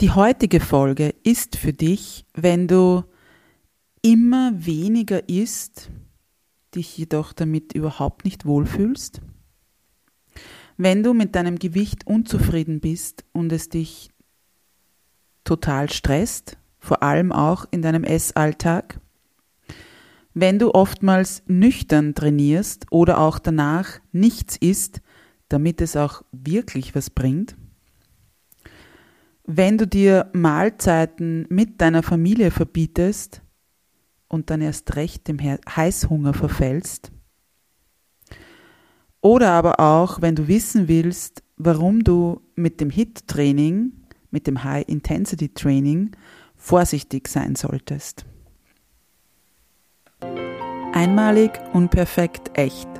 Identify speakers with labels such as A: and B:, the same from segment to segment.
A: Die heutige Folge ist für dich, wenn du immer weniger isst, dich jedoch damit überhaupt nicht wohlfühlst, wenn du mit deinem Gewicht unzufrieden bist und es dich total stresst, vor allem auch in deinem Essalltag, wenn du oftmals nüchtern trainierst oder auch danach nichts isst, damit es auch wirklich was bringt, wenn du dir Mahlzeiten mit deiner Familie verbietest und dann erst recht dem Heißhunger verfällst, oder aber auch, wenn du wissen willst, warum du mit dem HIT-Training, mit dem High-Intensity-Training vorsichtig sein solltest. Einmalig, unperfekt, echt.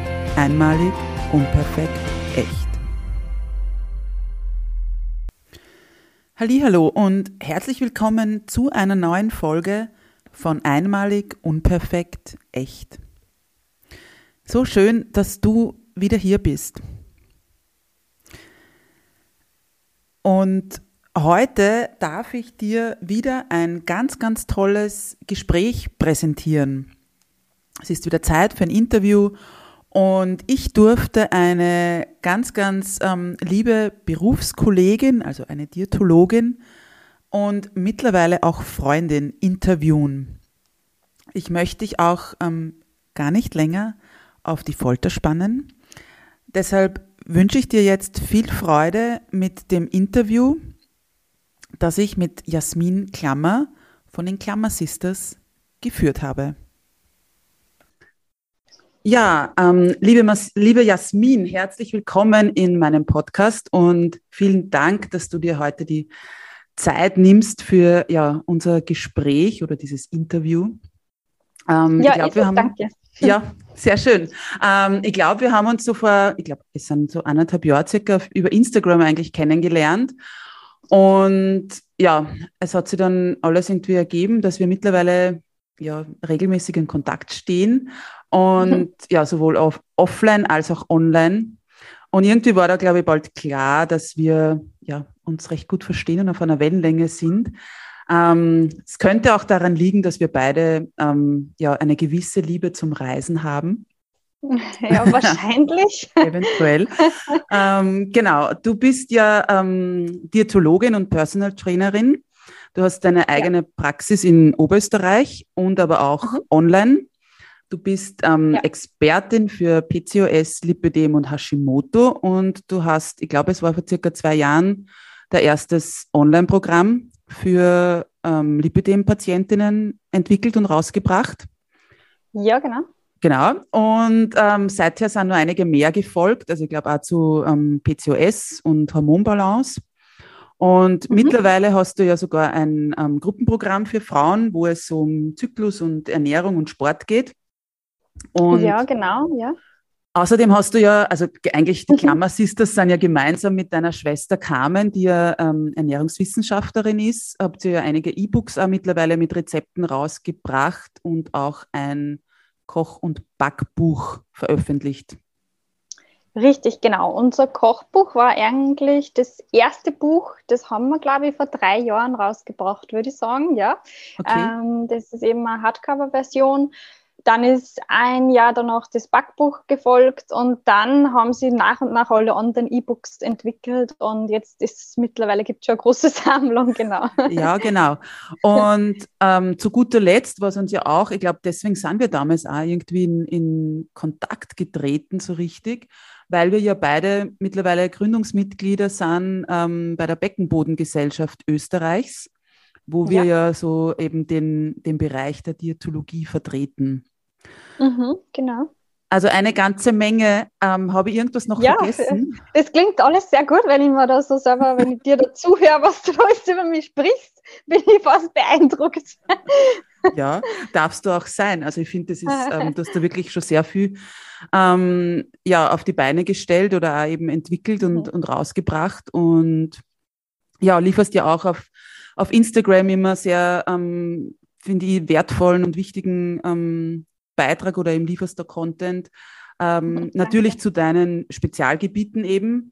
A: Einmalig, unperfekt, echt. Hallo und herzlich willkommen zu einer neuen Folge von Einmalig, unperfekt, echt. So schön, dass du wieder hier bist. Und heute darf ich dir wieder ein ganz, ganz tolles Gespräch präsentieren. Es ist wieder Zeit für ein Interview und ich durfte eine ganz, ganz ähm, liebe Berufskollegin, also eine Diätologin und mittlerweile auch Freundin interviewen. Ich möchte dich auch ähm, gar nicht länger auf die Folter spannen. Deshalb wünsche ich dir jetzt viel Freude mit dem Interview, das ich mit Jasmin Klammer von den Klammer Sisters geführt habe. Ja, ähm, liebe, Mas liebe Jasmin, herzlich willkommen in meinem Podcast und vielen Dank, dass du dir heute die Zeit nimmst für ja, unser Gespräch oder dieses Interview.
B: Ähm, ja, ich glaub, wir haben, danke.
A: Ja, sehr schön. Ähm, ich glaube, wir haben uns so vor, ich glaube, es sind so anderthalb Jahre circa über Instagram eigentlich kennengelernt. Und ja, es hat sich dann alles irgendwie ergeben, dass wir mittlerweile ja regelmäßig in Kontakt stehen und mhm. ja, sowohl auf offline als auch online. Und irgendwie war da, glaube ich, bald klar, dass wir ja, uns recht gut verstehen und auf einer Wellenlänge sind. Ähm, es könnte auch daran liegen, dass wir beide ähm, ja, eine gewisse Liebe zum Reisen haben.
B: Ja, wahrscheinlich.
A: Eventuell. ähm, genau, du bist ja ähm, Diätologin und Personal Trainerin. Du hast deine eigene ja. Praxis in Oberösterreich und aber auch mhm. online. Du bist ähm, ja. Expertin für PCOS, Lipödem und Hashimoto und du hast, ich glaube, es war vor circa zwei Jahren, der erstes Online-Programm für ähm, Lipödem-Patientinnen entwickelt und rausgebracht.
B: Ja, genau.
A: Genau. Und ähm, seither sind nur einige mehr gefolgt, also ich glaube auch zu ähm, PCOS und Hormonbalance. Und mhm. mittlerweile hast du ja sogar ein ähm, Gruppenprogramm für Frauen, wo es um Zyklus und Ernährung und Sport geht.
B: Und ja, genau, ja.
A: Außerdem hast du ja, also eigentlich die Klammer Sisters sind ja gemeinsam mit deiner Schwester Carmen, die ja ähm, Ernährungswissenschaftlerin ist, habt ihr ja einige E-Books auch mittlerweile mit Rezepten rausgebracht und auch ein Koch- und Backbuch veröffentlicht.
B: Richtig, genau. Unser Kochbuch war eigentlich das erste Buch, das haben wir, glaube ich, vor drei Jahren rausgebracht, würde ich sagen, ja. Okay. Ähm, das ist eben eine Hardcover-Version dann ist ein Jahr danach das Backbuch gefolgt und dann haben sie nach und nach alle anderen E-Books entwickelt und jetzt ist es mittlerweile gibt es schon eine große Sammlung, genau.
A: Ja, genau. Und ähm, zu guter Letzt, was uns ja auch, ich glaube, deswegen sind wir damals auch irgendwie in, in Kontakt getreten, so richtig, weil wir ja beide mittlerweile Gründungsmitglieder sind ähm, bei der Beckenbodengesellschaft Österreichs wo wir ja, ja so eben den, den Bereich der Diätologie vertreten.
B: Mhm, genau.
A: Also eine ganze Menge. Ähm, habe ich irgendwas noch ja, vergessen?
B: Das klingt alles sehr gut, wenn ich mir da so selber, wenn ich dir dazu höre, was du alles über mich sprichst, bin ich fast beeindruckt.
A: Ja, darfst du auch sein. Also ich finde, das ist, ähm, du hast da wirklich schon sehr viel ähm, ja, auf die Beine gestellt oder auch eben entwickelt und, mhm. und rausgebracht und ja, lieferst ja auch auf, auf Instagram immer sehr, ähm, finde ich, wertvollen und wichtigen ähm, Beitrag oder eben lieferst da Content. Ähm, natürlich zu deinen Spezialgebieten eben,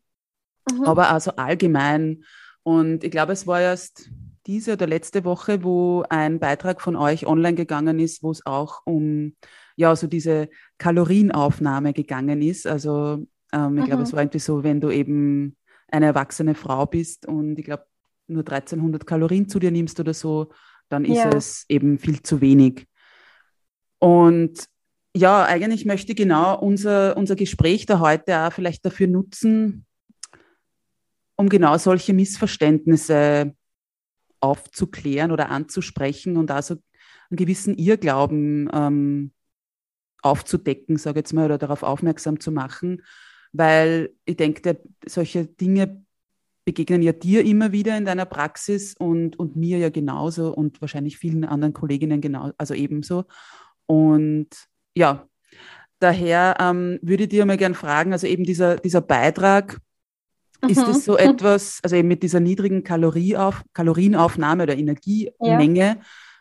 A: mhm. aber also allgemein. Und ich glaube, es war erst diese oder letzte Woche, wo ein Beitrag von euch online gegangen ist, wo es auch um ja so diese Kalorienaufnahme gegangen ist. Also ähm, ich mhm. glaube, es war irgendwie so, wenn du eben eine erwachsene Frau bist und ich glaube nur 1300 Kalorien zu dir nimmst oder so, dann ist ja. es eben viel zu wenig. Und ja, eigentlich möchte ich genau unser, unser Gespräch da heute auch vielleicht dafür nutzen, um genau solche Missverständnisse aufzuklären oder anzusprechen und also einen gewissen Irrglauben ähm, aufzudecken, sage ich jetzt mal, oder darauf aufmerksam zu machen, weil ich denke, solche Dinge begegnen ja dir immer wieder in deiner Praxis und, und mir ja genauso und wahrscheinlich vielen anderen Kolleginnen genau, also ebenso. Und ja, daher ähm, würde ich dir mal gerne fragen, also eben dieser, dieser Beitrag, mhm. ist das so etwas, also eben mit dieser niedrigen Kalorieauf, Kalorienaufnahme oder Energiemenge, ja.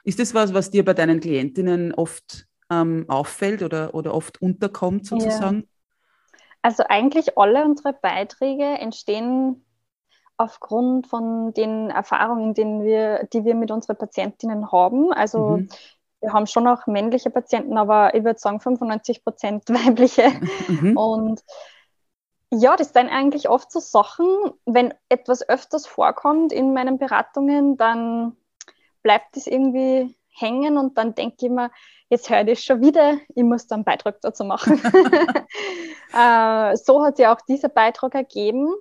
A: ist das was, was dir bei deinen Klientinnen oft ähm, auffällt oder, oder oft unterkommt sozusagen? Ja.
B: Also eigentlich alle unsere Beiträge entstehen aufgrund von den Erfahrungen, denen wir, die wir mit unseren Patientinnen haben. Also mhm wir haben schon auch männliche Patienten, aber ich würde sagen 95 Prozent weibliche. Mhm. Und ja, das sind eigentlich oft so Sachen, wenn etwas öfters vorkommt in meinen Beratungen, dann bleibt es irgendwie hängen und dann denke ich mir, jetzt höre ich das schon wieder, ich muss da einen Beitrag dazu machen. äh, so hat sich auch dieser Beitrag ergeben.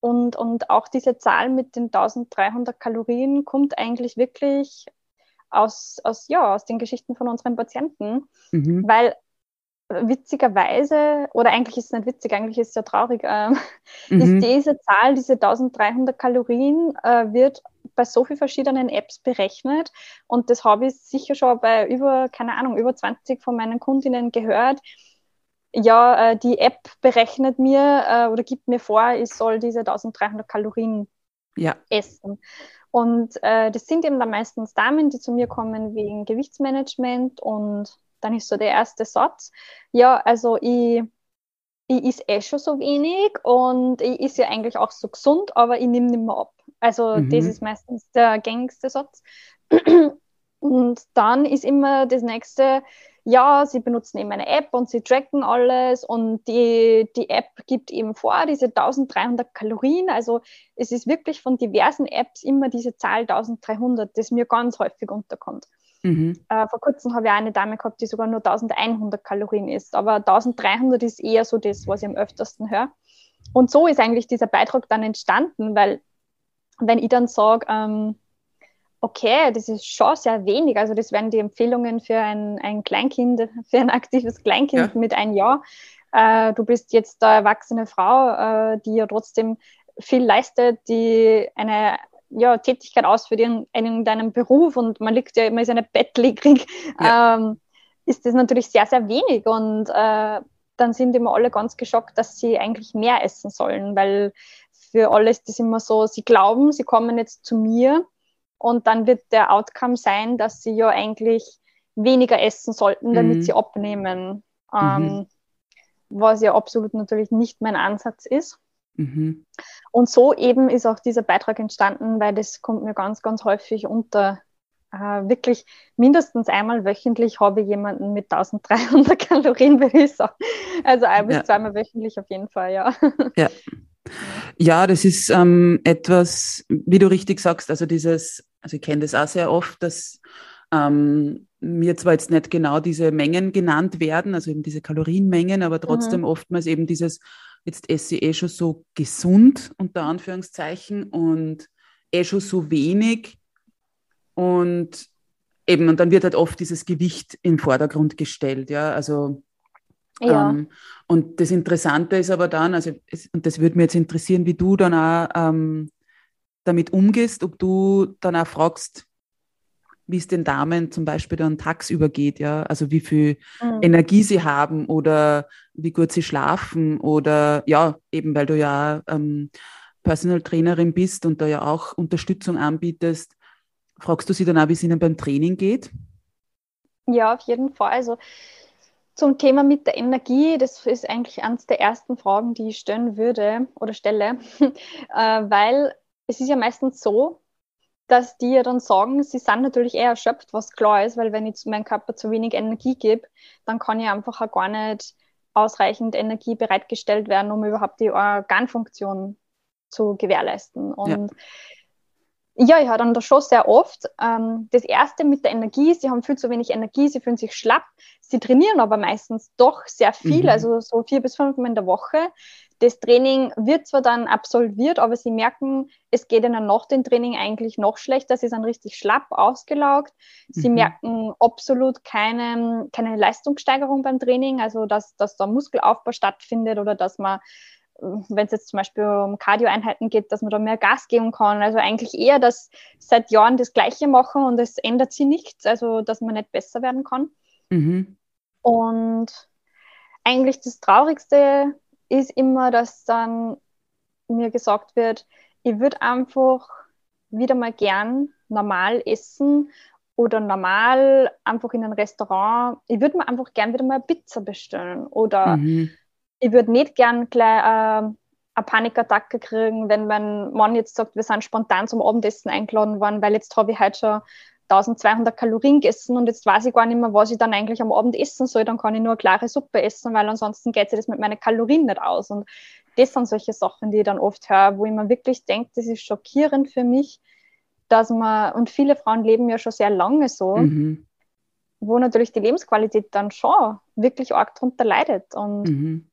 B: Und, und auch diese Zahl mit den 1300 Kalorien kommt eigentlich wirklich aus, aus, ja, aus den Geschichten von unseren Patienten, mhm. weil witzigerweise, oder eigentlich ist es nicht witzig, eigentlich ist es ja traurig, äh, mhm. ist diese Zahl, diese 1300 Kalorien, äh, wird bei so vielen verschiedenen Apps berechnet und das habe ich sicher schon bei über, keine Ahnung, über 20 von meinen Kundinnen gehört. Ja, äh, die App berechnet mir äh, oder gibt mir vor, ich soll diese 1300 Kalorien ja. essen. Und äh, das sind eben dann meistens Damen, die zu mir kommen wegen Gewichtsmanagement und dann ist so der erste Satz, ja, also ich, ich is eh schon so wenig und ich ist ja eigentlich auch so gesund, aber ich nehme nicht mehr ab. Also mhm. das ist meistens der gängigste Satz. Und dann ist immer das nächste, ja, sie benutzen eben eine App und sie tracken alles und die, die App gibt eben vor, diese 1300 Kalorien. Also es ist wirklich von diversen Apps immer diese Zahl 1300, das mir ganz häufig unterkommt. Mhm. Äh, vor kurzem habe ich eine Dame gehabt, die sogar nur 1100 Kalorien isst, aber 1300 ist eher so das, was ich am öftesten höre. Und so ist eigentlich dieser Beitrag dann entstanden, weil wenn ich dann sage, ähm, okay, das ist schon sehr wenig. Also das wären die Empfehlungen für ein, ein Kleinkind, für ein aktives Kleinkind ja. mit einem Jahr. Äh, du bist jetzt eine erwachsene Frau, äh, die ja trotzdem viel leistet, die eine ja, Tätigkeit ausführt in, in deinem Beruf und man liegt ja immer in seinem Bett liegrig, ja. ähm, ist das natürlich sehr, sehr wenig. Und äh, dann sind immer alle ganz geschockt, dass sie eigentlich mehr essen sollen, weil für alle ist das immer so, sie glauben, sie kommen jetzt zu mir und dann wird der Outcome sein, dass sie ja eigentlich weniger essen sollten, damit mhm. sie abnehmen. Ähm, mhm. Was ja absolut natürlich nicht mein Ansatz ist. Mhm. Und so eben ist auch dieser Beitrag entstanden, weil das kommt mir ganz, ganz häufig unter äh, wirklich mindestens einmal wöchentlich habe ich jemanden mit 1300 Kalorien, würde ich sagen. Also ein bis ja. zweimal wöchentlich auf jeden Fall, ja.
A: Ja. Ja, das ist ähm, etwas, wie du richtig sagst, also dieses, also ich kenne das auch sehr oft, dass ähm, mir zwar jetzt nicht genau diese Mengen genannt werden, also eben diese Kalorienmengen, aber trotzdem mhm. oftmals eben dieses, jetzt esse ich eh schon so gesund, unter Anführungszeichen, und eh schon so wenig. Und eben, und dann wird halt oft dieses Gewicht in den Vordergrund gestellt, ja, also ja. Ähm, und das Interessante ist aber dann, also es, und das würde mich jetzt interessieren, wie du dann auch ähm, damit umgehst, ob du dann auch fragst, wie es den Damen zum Beispiel dann tagsüber geht, ja, also wie viel mhm. Energie sie haben oder wie gut sie schlafen oder ja, eben weil du ja ähm, Personal Trainerin bist und da ja auch Unterstützung anbietest, fragst du sie dann auch, wie es ihnen beim Training geht?
B: Ja, auf jeden Fall. Also zum Thema mit der Energie, das ist eigentlich eines der ersten Fragen, die ich stellen würde oder stelle, äh, weil es ist ja meistens so, dass die ja dann sagen, sie sind natürlich eher erschöpft, was klar ist, weil wenn ich meinem Körper zu wenig Energie gebe, dann kann ja einfach auch gar nicht ausreichend Energie bereitgestellt werden, um überhaupt die Organfunktion zu gewährleisten. Und ja, ja ich habe dann das schon sehr oft. Ähm, das erste mit der Energie, sie haben viel zu wenig Energie, sie fühlen sich schlapp, sie trainieren aber meistens doch sehr viel, mhm. also so vier bis fünf Mal in der Woche das Training wird zwar dann absolviert, aber sie merken, es geht ihnen nach dem Training eigentlich noch schlechter. Sie sind richtig schlapp, ausgelaugt. Sie mhm. merken absolut keine, keine Leistungssteigerung beim Training, also dass, dass da Muskelaufbau stattfindet oder dass man, wenn es jetzt zum Beispiel um Cardio-Einheiten geht, dass man da mehr Gas geben kann. Also eigentlich eher, dass seit Jahren das Gleiche machen und es ändert sich nichts, also dass man nicht besser werden kann. Mhm. Und eigentlich das Traurigste ist immer, dass dann mir gesagt wird, ich würde einfach wieder mal gern normal essen oder normal einfach in ein Restaurant. Ich würde mir einfach gern wieder mal Pizza bestellen oder mhm. Ich würde nicht gern gleich äh, eine Panikattacke kriegen, wenn mein Mann jetzt sagt, wir sind spontan zum Abendessen eingeladen worden, weil jetzt habe ich heute schon 1200 Kalorien gegessen und jetzt weiß ich gar nicht mehr, was ich dann eigentlich am Abend essen soll, dann kann ich nur eine klare Suppe essen, weil ansonsten geht sich das mit meinen Kalorien nicht aus. Und das sind solche Sachen, die ich dann oft höre, wo ich mir wirklich denke, das ist schockierend für mich, dass man, und viele Frauen leben ja schon sehr lange so, mhm. wo natürlich die Lebensqualität dann schon wirklich arg drunter leidet. Und mhm.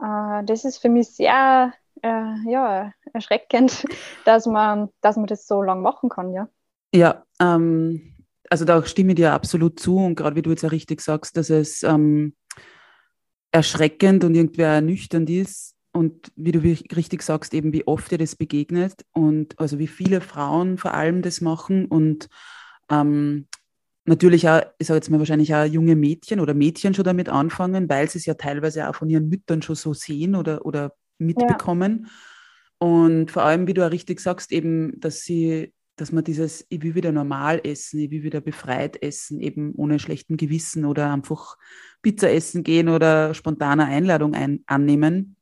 B: Äh, das ist für mich sehr äh, ja, erschreckend, dass man, dass man das so lang machen kann, ja.
A: Ja, ähm, also da stimme ich dir absolut zu und gerade wie du jetzt ja richtig sagst, dass es ähm, erschreckend und irgendwie ernüchternd ist und wie du richtig sagst, eben wie oft dir das begegnet und also wie viele Frauen vor allem das machen und ähm, natürlich auch, ich sage jetzt mal wahrscheinlich auch junge Mädchen oder Mädchen schon damit anfangen, weil sie es ja teilweise auch von ihren Müttern schon so sehen oder, oder mitbekommen. Ja. Und vor allem, wie du auch richtig sagst, eben, dass sie dass man dieses, ich will wieder normal essen, ich will wieder befreit essen, eben ohne schlechten Gewissen oder einfach Pizza essen gehen oder spontane Einladung ein, annehmen.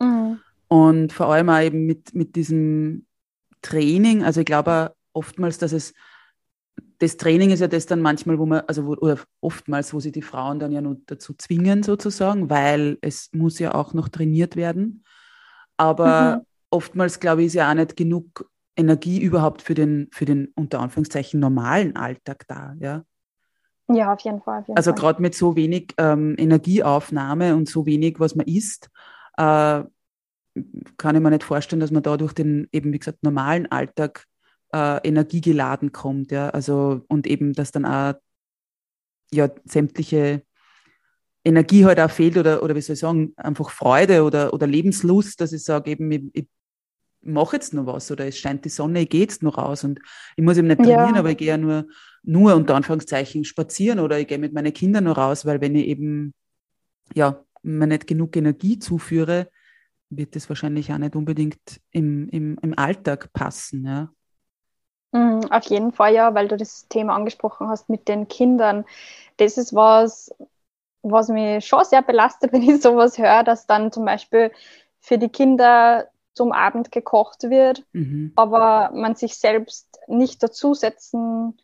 A: Mhm. Und vor allem auch eben mit, mit diesem Training, also ich glaube oftmals, dass es, das Training ist ja das dann manchmal, wo man, also wo, oder oftmals, wo sie die Frauen dann ja nur dazu zwingen sozusagen, weil es muss ja auch noch trainiert werden. Aber mhm. oftmals, glaube ich, ist ja auch nicht genug Energie überhaupt für den, für den unter Anführungszeichen normalen Alltag da, ja?
B: Ja, auf jeden Fall. Auf jeden
A: also gerade mit so wenig ähm, Energieaufnahme und so wenig, was man isst, äh, kann ich mir nicht vorstellen, dass man da durch den eben, wie gesagt, normalen Alltag äh, energiegeladen kommt, ja. Also und eben, dass dann auch ja sämtliche Energie halt auch fehlt oder, oder wie soll ich sagen, einfach Freude oder, oder Lebenslust, dass ich sage, eben, ich, ich mache jetzt noch was oder es scheint die Sonne, ich gehe jetzt noch raus und ich muss eben nicht trainieren, ja. aber ich gehe ja nur, nur unter Anführungszeichen spazieren oder ich gehe mit meinen Kindern noch raus, weil wenn ich eben ja, mir nicht genug Energie zuführe, wird das wahrscheinlich auch nicht unbedingt im, im, im Alltag passen. Ja.
B: Mhm, auf jeden Fall, ja, weil du das Thema angesprochen hast mit den Kindern. Das ist was, was mich schon sehr belastet, wenn ich sowas höre, dass dann zum Beispiel für die Kinder zum Abend gekocht wird, mhm. aber man sich selbst nicht dazusetzen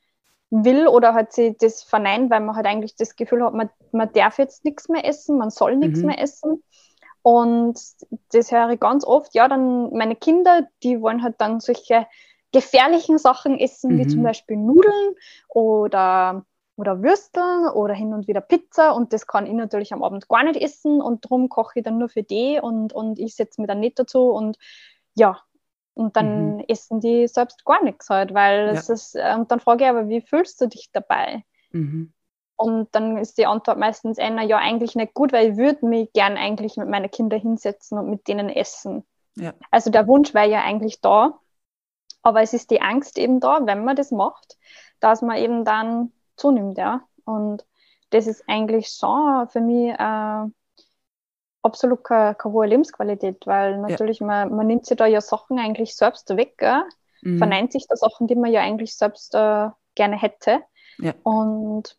B: will oder halt sie das verneint, weil man halt eigentlich das Gefühl hat, man, man darf jetzt nichts mehr essen, man soll nichts mhm. mehr essen. Und das höre ich ganz oft, ja, dann meine Kinder, die wollen halt dann solche gefährlichen Sachen essen, mhm. wie zum Beispiel Nudeln oder, oder Würsteln oder hin und wieder Pizza. Und das kann ich natürlich am Abend gar nicht essen und darum koche ich dann nur für die und, und ich setze mir dann nicht dazu und ja, und dann mhm. essen die selbst gar nichts halt, weil ja. es ist, äh, und dann frage ich aber, wie fühlst du dich dabei? Mhm. Und dann ist die Antwort meistens einer, ja, eigentlich nicht gut, weil ich würde mich gern eigentlich mit meinen Kindern hinsetzen und mit denen essen. Ja. Also der Wunsch wäre ja eigentlich da, aber es ist die Angst eben da, wenn man das macht, dass man eben dann zunimmt, ja. Und das ist eigentlich schon für mich äh, absolut keine, keine, hohe Lebensqualität, weil natürlich ja. man, man nimmt sich da ja Sachen eigentlich selbst weg, mhm. verneint sich da Sachen, die man ja eigentlich selbst äh, gerne hätte. Ja. Und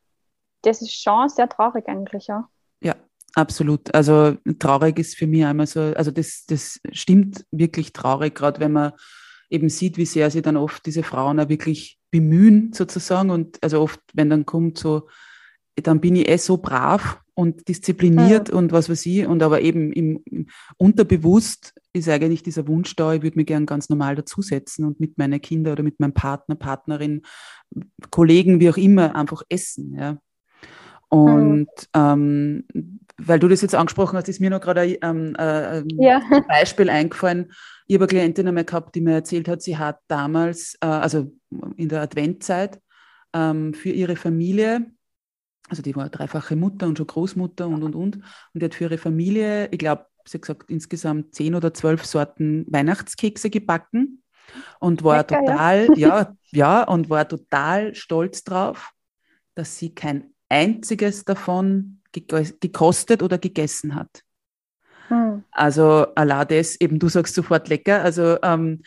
B: das ist schon sehr traurig eigentlich, ja.
A: Ja, absolut. Also traurig ist für mich einmal so, also das, das stimmt wirklich traurig, gerade wenn man eben sieht, wie sehr sie dann oft diese Frauen auch wirklich bemühen, sozusagen. Und also oft, wenn dann kommt so, dann bin ich eh so brav und diszipliniert mhm. und was weiß ich. Und aber eben im, im, unterbewusst ist eigentlich dieser Wunsch da, ich würde mich gern ganz normal dazusetzen und mit meinen Kindern oder mit meinem Partner, Partnerin, Kollegen, wie auch immer, einfach essen. Ja. Und mhm. ähm, weil du das jetzt angesprochen hast, ist mir noch gerade ähm, äh, ja. ein Beispiel eingefallen. Ich habe eine Klientin einmal gehabt, die mir erzählt hat, sie hat damals, äh, also in der Adventzeit, ähm, für ihre Familie, also die war dreifache Mutter und schon Großmutter und, und, und, und die hat für ihre Familie, ich glaube, sie hat gesagt, insgesamt zehn oder zwölf Sorten Weihnachtskekse gebacken und war Lecker, total, ja. ja, ja, und war total stolz drauf, dass sie kein einziges davon gekostet oder gegessen hat. Hm. Also allein das, eben du sagst sofort lecker, also ähm,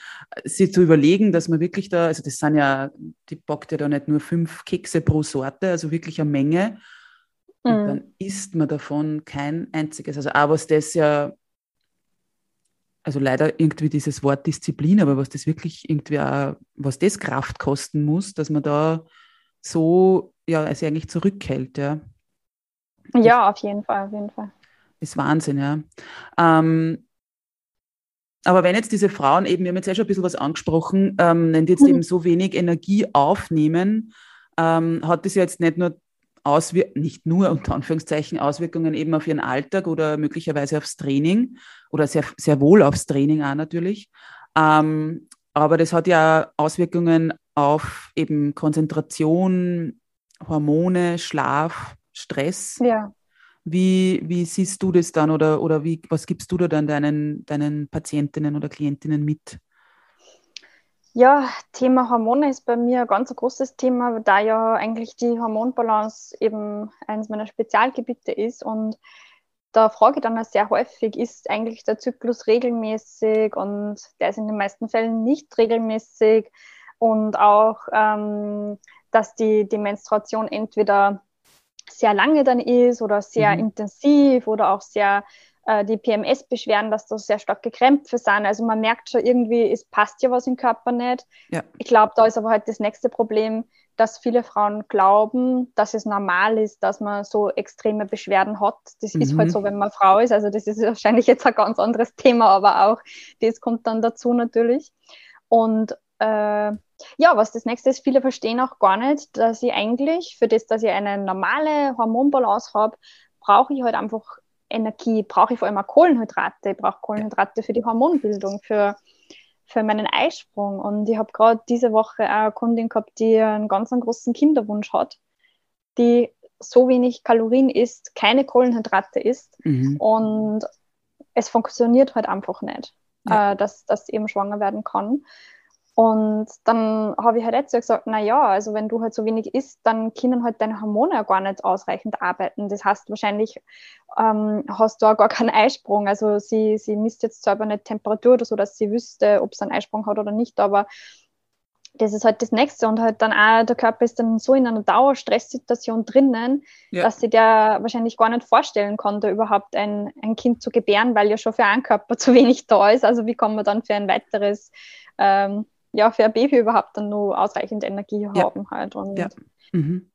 A: sie zu überlegen, dass man wirklich da, also das sind ja, die backt ja da nicht nur fünf Kekse pro Sorte, also wirklich eine Menge. Und hm. dann isst man davon kein einziges. Also auch was das ja, also leider irgendwie dieses Wort Disziplin, aber was das wirklich irgendwie auch, was das Kraft kosten muss, dass man da so, ja, also eigentlich zurückhält, ja.
B: Ja, auf jeden Fall, auf jeden Fall
A: ist Wahnsinn, ja. Ähm, aber wenn jetzt diese Frauen eben, wir haben jetzt ja schon ein bisschen was angesprochen, ähm, wenn die jetzt mhm. eben so wenig Energie aufnehmen, ähm, hat das ja jetzt nicht nur Auswirkungen, nicht nur unter Anführungszeichen Auswirkungen eben auf ihren Alltag oder möglicherweise aufs Training oder sehr, sehr wohl aufs Training auch natürlich. Ähm, aber das hat ja Auswirkungen auf eben Konzentration, Hormone, Schlaf, Stress. Ja. Wie, wie siehst du das dann oder, oder wie, was gibst du da dann deinen, deinen Patientinnen oder Klientinnen mit?
B: Ja, Thema Hormone ist bei mir ein ganz großes Thema, da ja eigentlich die Hormonbalance eben eines meiner Spezialgebiete ist. Und da frage ich dann auch sehr häufig, ist eigentlich der Zyklus regelmäßig? Und der ist in den meisten Fällen nicht regelmäßig. Und auch, ähm, dass die, die Menstruation entweder sehr lange dann ist oder sehr mhm. intensiv oder auch sehr äh, die PMS-Beschwerden, dass da sehr starke Krämpfe sind. Also man merkt schon irgendwie, es passt ja was im Körper nicht. Ja. Ich glaube, da ist aber halt das nächste Problem, dass viele Frauen glauben, dass es normal ist, dass man so extreme Beschwerden hat. Das mhm. ist halt mhm. so, wenn man Frau ist. Also das ist wahrscheinlich jetzt ein ganz anderes Thema, aber auch das kommt dann dazu natürlich. Und äh, ja, was das nächste ist, viele verstehen auch gar nicht, dass ich eigentlich, für das, dass ich eine normale Hormonbalance habe, brauche ich halt einfach Energie, brauche ich vor allem auch Kohlenhydrate, ich brauche Kohlenhydrate für die Hormonbildung, für, für meinen Eisprung. Und ich habe gerade diese Woche auch eine Kundin gehabt, die einen ganz einen großen Kinderwunsch hat, die so wenig Kalorien isst, keine Kohlenhydrate isst mhm. und es funktioniert halt einfach nicht, ja. äh, dass das eben schwanger werden kann. Und dann habe ich halt jetzt gesagt, na ja, also wenn du halt so wenig isst, dann können halt deine Hormone ja gar nicht ausreichend arbeiten. Das heißt, wahrscheinlich ähm, hast du auch gar keinen Eisprung. Also sie, sie misst jetzt selber eine Temperatur oder so, dass sie wüsste, ob es einen Eisprung hat oder nicht, aber das ist halt das Nächste und halt dann auch, der Körper ist dann so in einer Dauerstresssituation drinnen, ja. dass sie der wahrscheinlich gar nicht vorstellen konnte, überhaupt ein, ein Kind zu gebären, weil ja schon für einen Körper zu wenig da ist. Also wie kann man dann für ein weiteres ähm, ja, für ein Baby überhaupt dann nur ausreichend Energie ja. haben halt. Und ja. Mhm.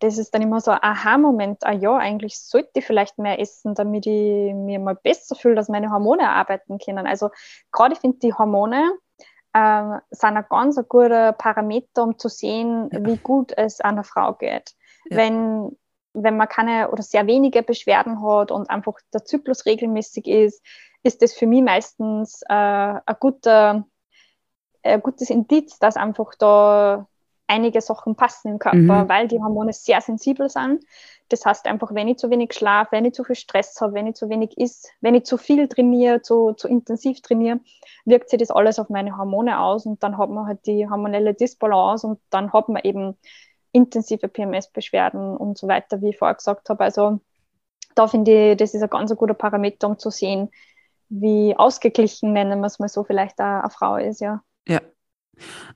B: das ist dann immer so ein Aha-Moment, ah ja, eigentlich sollte ich vielleicht mehr essen, damit ich mir mal besser fühle, dass meine Hormone arbeiten können. Also gerade ich finde die Hormone äh, sind ein ganz ein guter Parameter, um zu sehen, ja. wie gut es einer Frau geht. Wenn wenn man keine oder sehr wenige Beschwerden hat und einfach der Zyklus regelmäßig ist, ist das für mich meistens äh, ein, guter, ein gutes Indiz, dass einfach da einige Sachen passen im Körper, mhm. weil die Hormone sehr sensibel sind. Das heißt einfach, wenn ich zu wenig schlafe, wenn ich zu viel Stress habe, wenn ich zu wenig isst, wenn ich zu viel trainiere, zu, zu intensiv trainiere, wirkt sich das alles auf meine Hormone aus und dann hat man halt die hormonelle Disbalance und dann hat man eben intensive PMS-Beschwerden und so weiter, wie ich vorher gesagt habe. Also da finde ich, das ist ein ganz guter Parameter, um zu sehen, wie ausgeglichen, nennen wir es mal so, vielleicht eine, eine Frau ist, ja.
A: Ja,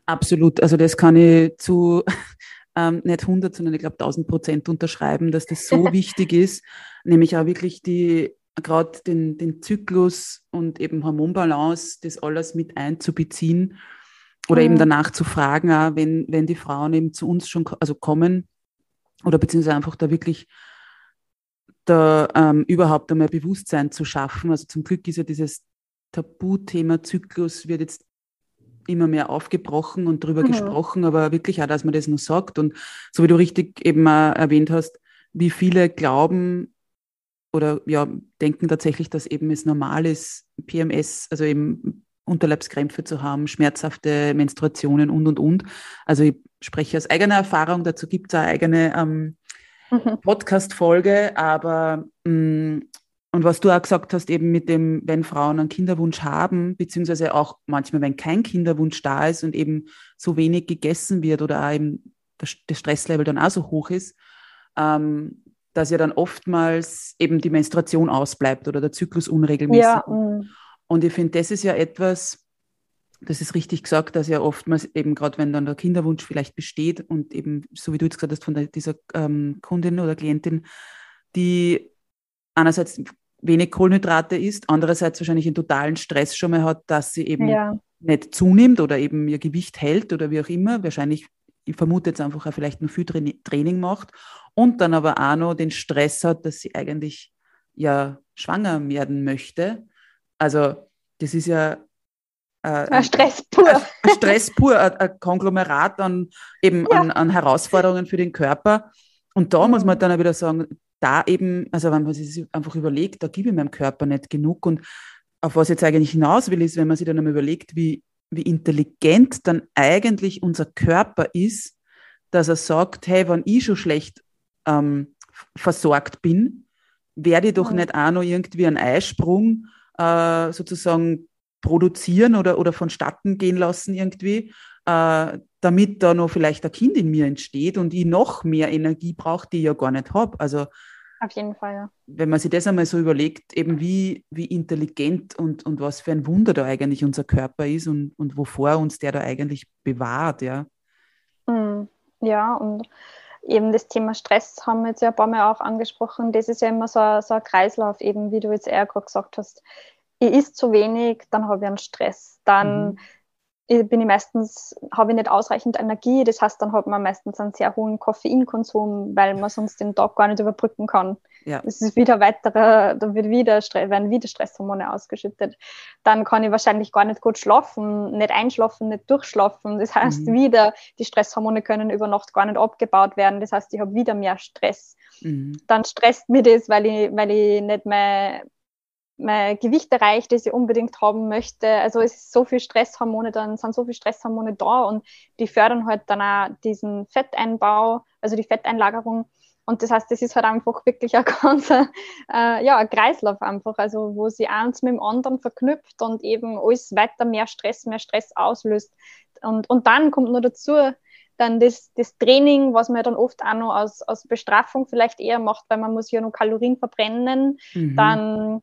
A: absolut. Also das kann ich zu ähm, nicht 100, sondern ich glaube 1000 Prozent unterschreiben, dass das so wichtig ist, nämlich auch wirklich die gerade den, den Zyklus und eben Hormonbalance, das alles mit einzubeziehen oder mhm. eben danach zu fragen, auch wenn, wenn die Frauen eben zu uns schon also kommen oder beziehungsweise einfach da wirklich da ähm, überhaupt einmal Bewusstsein zu schaffen. Also zum Glück ist ja dieses Tabuthema Zyklus wird jetzt immer mehr aufgebrochen und darüber mhm. gesprochen, aber wirklich auch, dass man das nur sagt. Und so wie du richtig eben erwähnt hast, wie viele glauben oder ja, denken tatsächlich, dass eben es normal ist, PMS, also eben Unterleibskrämpfe zu haben, schmerzhafte Menstruationen und, und, und. Also ich spreche aus eigener Erfahrung, dazu gibt es eine eigene ähm, mhm. Podcast-Folge, aber mh, mm, und was du auch gesagt hast, eben mit dem, wenn Frauen einen Kinderwunsch haben, beziehungsweise auch manchmal, wenn kein Kinderwunsch da ist und eben so wenig gegessen wird oder auch eben das Stresslevel dann auch so hoch ist, ähm, dass ja dann oftmals eben die Menstruation ausbleibt oder der Zyklus unregelmäßig. Ja, mm. Und ich finde, das ist ja etwas, das ist richtig gesagt, dass ja oftmals eben gerade, wenn dann der Kinderwunsch vielleicht besteht und eben, so wie du jetzt gesagt hast, von der, dieser ähm, Kundin oder Klientin, die einerseits wenig Kohlenhydrate isst, andererseits wahrscheinlich einen totalen Stress schon mal hat, dass sie eben ja. nicht zunimmt oder eben ihr Gewicht hält oder wie auch immer. Wahrscheinlich, ich vermute jetzt einfach auch vielleicht nur viel Training macht und dann aber auch noch den Stress hat, dass sie eigentlich ja schwanger werden möchte also das ist ja
B: äh, ein Stress pur.
A: Ein Stress pur, ein, ein Konglomerat an, eben ja. an, an, Herausforderungen für den Körper. Und da muss man dann auch wieder sagen, da eben, also wenn man sich einfach überlegt, da gebe ich meinem Körper nicht genug. Und auf was jetzt eigentlich hinaus will, ist, wenn man sich dann einmal überlegt, wie, wie intelligent dann eigentlich unser Körper ist, dass er sagt, hey, wenn ich schon schlecht ähm, versorgt bin, werde ich doch nicht auch noch irgendwie einen Eisprung äh, sozusagen produzieren oder, oder vonstatten gehen lassen irgendwie, äh, damit da noch vielleicht ein Kind in mir entsteht und ich noch mehr Energie brauche, die ich ja gar nicht habe. Also
B: auf jeden Fall, ja.
A: Wenn man sich das einmal so überlegt, eben wie, wie intelligent und, und was für ein Wunder da eigentlich unser Körper ist und, und wovor uns der da eigentlich bewahrt, ja.
B: Mm, ja, und eben das Thema Stress haben wir jetzt ja ein paar Mal auch angesprochen. Das ist ja immer so, so ein Kreislauf, eben wie du jetzt eher gerade gesagt hast. Ich isst zu wenig, dann habe ich einen Stress. Dann mhm bin ich meistens, habe ich nicht ausreichend Energie, das heißt, dann hat man meistens einen sehr hohen Koffeinkonsum, weil man sonst den Tag gar nicht überbrücken kann. Ja. Es ist wieder weiterer, da wird wieder, werden wieder Stresshormone ausgeschüttet. Dann kann ich wahrscheinlich gar nicht gut schlafen, nicht einschlafen, nicht durchschlafen. Das heißt, mhm. wieder, die Stresshormone können über Nacht gar nicht abgebaut werden. Das heißt, ich habe wieder mehr Stress. Mhm. Dann stresst mir das, weil ich, weil ich nicht mehr mein Gewicht erreicht, das ich unbedingt haben möchte. Also es ist so viel Stresshormone, dann sind so viele Stresshormone da und die fördern halt dann auch diesen Fetteinbau, also die Fetteinlagerung. Und das heißt, das ist halt einfach wirklich ein ganzer, äh, ja, ein Kreislauf einfach, also wo sie eins mit dem anderen verknüpft und eben alles weiter mehr Stress, mehr Stress auslöst. Und, und dann kommt nur dazu, dann das, das Training, was man dann oft auch noch aus, aus Bestrafung vielleicht eher macht, weil man muss ja noch Kalorien verbrennen, mhm. dann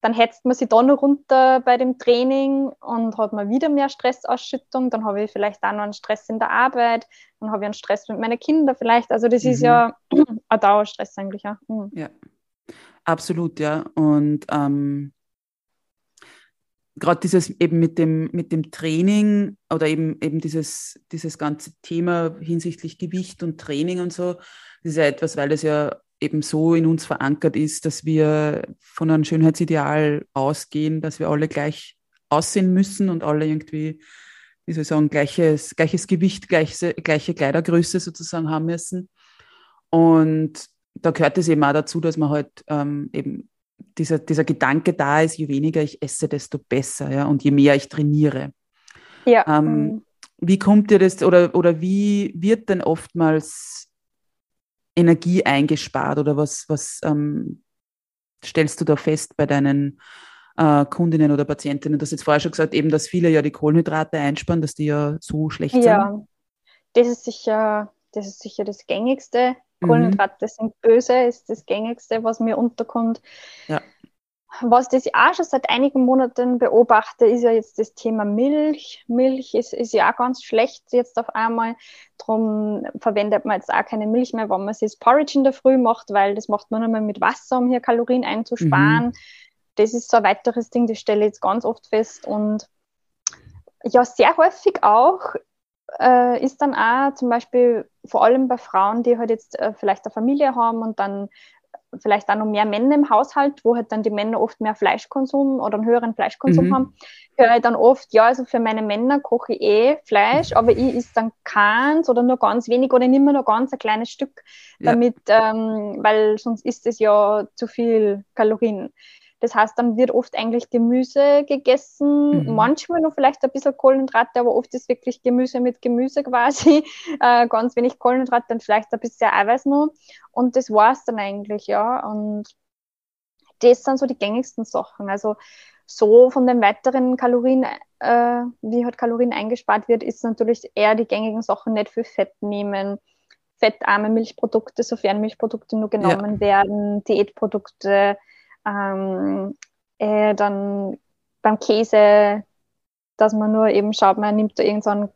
B: dann hetzt man sich da noch runter bei dem Training und hat man wieder mehr Stressausschüttung. Dann habe ich vielleicht auch noch einen Stress in der Arbeit, dann habe ich einen Stress mit meinen Kindern vielleicht. Also das mhm. ist ja ein Dauerstress eigentlich. Ja, mhm.
A: ja. absolut, ja. Und ähm, gerade dieses eben mit dem, mit dem Training oder eben, eben dieses, dieses ganze Thema hinsichtlich Gewicht und Training und so, das ist ja etwas, weil es ja eben so in uns verankert ist, dass wir von einem Schönheitsideal ausgehen, dass wir alle gleich aussehen müssen und alle irgendwie, wie soll ich sagen, gleiches, gleiches Gewicht, gleiche, gleiche Kleidergröße sozusagen haben müssen. Und da gehört es eben auch dazu, dass man halt ähm, eben dieser, dieser Gedanke da ist, je weniger ich esse, desto besser, ja, und je mehr ich trainiere. Ja. Ähm, mhm. wie kommt dir das oder, oder wie wird denn oftmals Energie eingespart oder was, was ähm, stellst du da fest bei deinen äh, Kundinnen oder Patientinnen? Du hast jetzt vorher schon gesagt, eben, dass viele ja die Kohlenhydrate einsparen, dass die ja so schlecht ja, sind. Ja,
B: das ist sicher, das ist sicher das Gängigste. Mhm. Kohlenhydrate mhm. sind böse, ist das Gängigste, was mir unterkommt. Ja. Was das ich auch schon seit einigen Monaten beobachte, ist ja jetzt das Thema Milch. Milch ist, ist ja auch ganz schlecht jetzt auf einmal. Darum verwendet man jetzt auch keine Milch mehr, wenn man sich Porridge in der Früh macht, weil das macht man nur mal mit Wasser, um hier Kalorien einzusparen. Mhm. Das ist so ein weiteres Ding, das stelle ich jetzt ganz oft fest. Und ja, sehr häufig auch äh, ist dann auch zum Beispiel vor allem bei Frauen, die halt jetzt äh, vielleicht eine Familie haben und dann vielleicht auch noch mehr Männer im Haushalt, wo halt dann die Männer oft mehr Fleischkonsum oder einen höheren Fleischkonsum mhm. haben, höre ich dann oft, ja, also für meine Männer koche ich eh Fleisch, aber ich esse dann keins oder nur ganz wenig oder nehme nur ganz ein kleines Stück, damit, ja. ähm, weil sonst ist es ja zu viel Kalorien. Das heißt, dann wird oft eigentlich Gemüse gegessen, mhm. manchmal noch vielleicht ein bisschen Kohlenhydrate, aber oft ist wirklich Gemüse mit Gemüse quasi, äh, ganz wenig Kohlenhydrate, dann vielleicht ein bisschen Eiweiß noch. Und das war es dann eigentlich, ja. Und das sind so die gängigsten Sachen. Also so von den weiteren Kalorien, äh, wie halt Kalorien eingespart wird, ist natürlich eher die gängigen Sachen nicht für Fett nehmen, fettarme Milchprodukte, sofern Milchprodukte nur genommen ja. werden, Diätprodukte, ähm, äh, dann beim Käse, dass man nur eben schaut, man nimmt da irgendeinen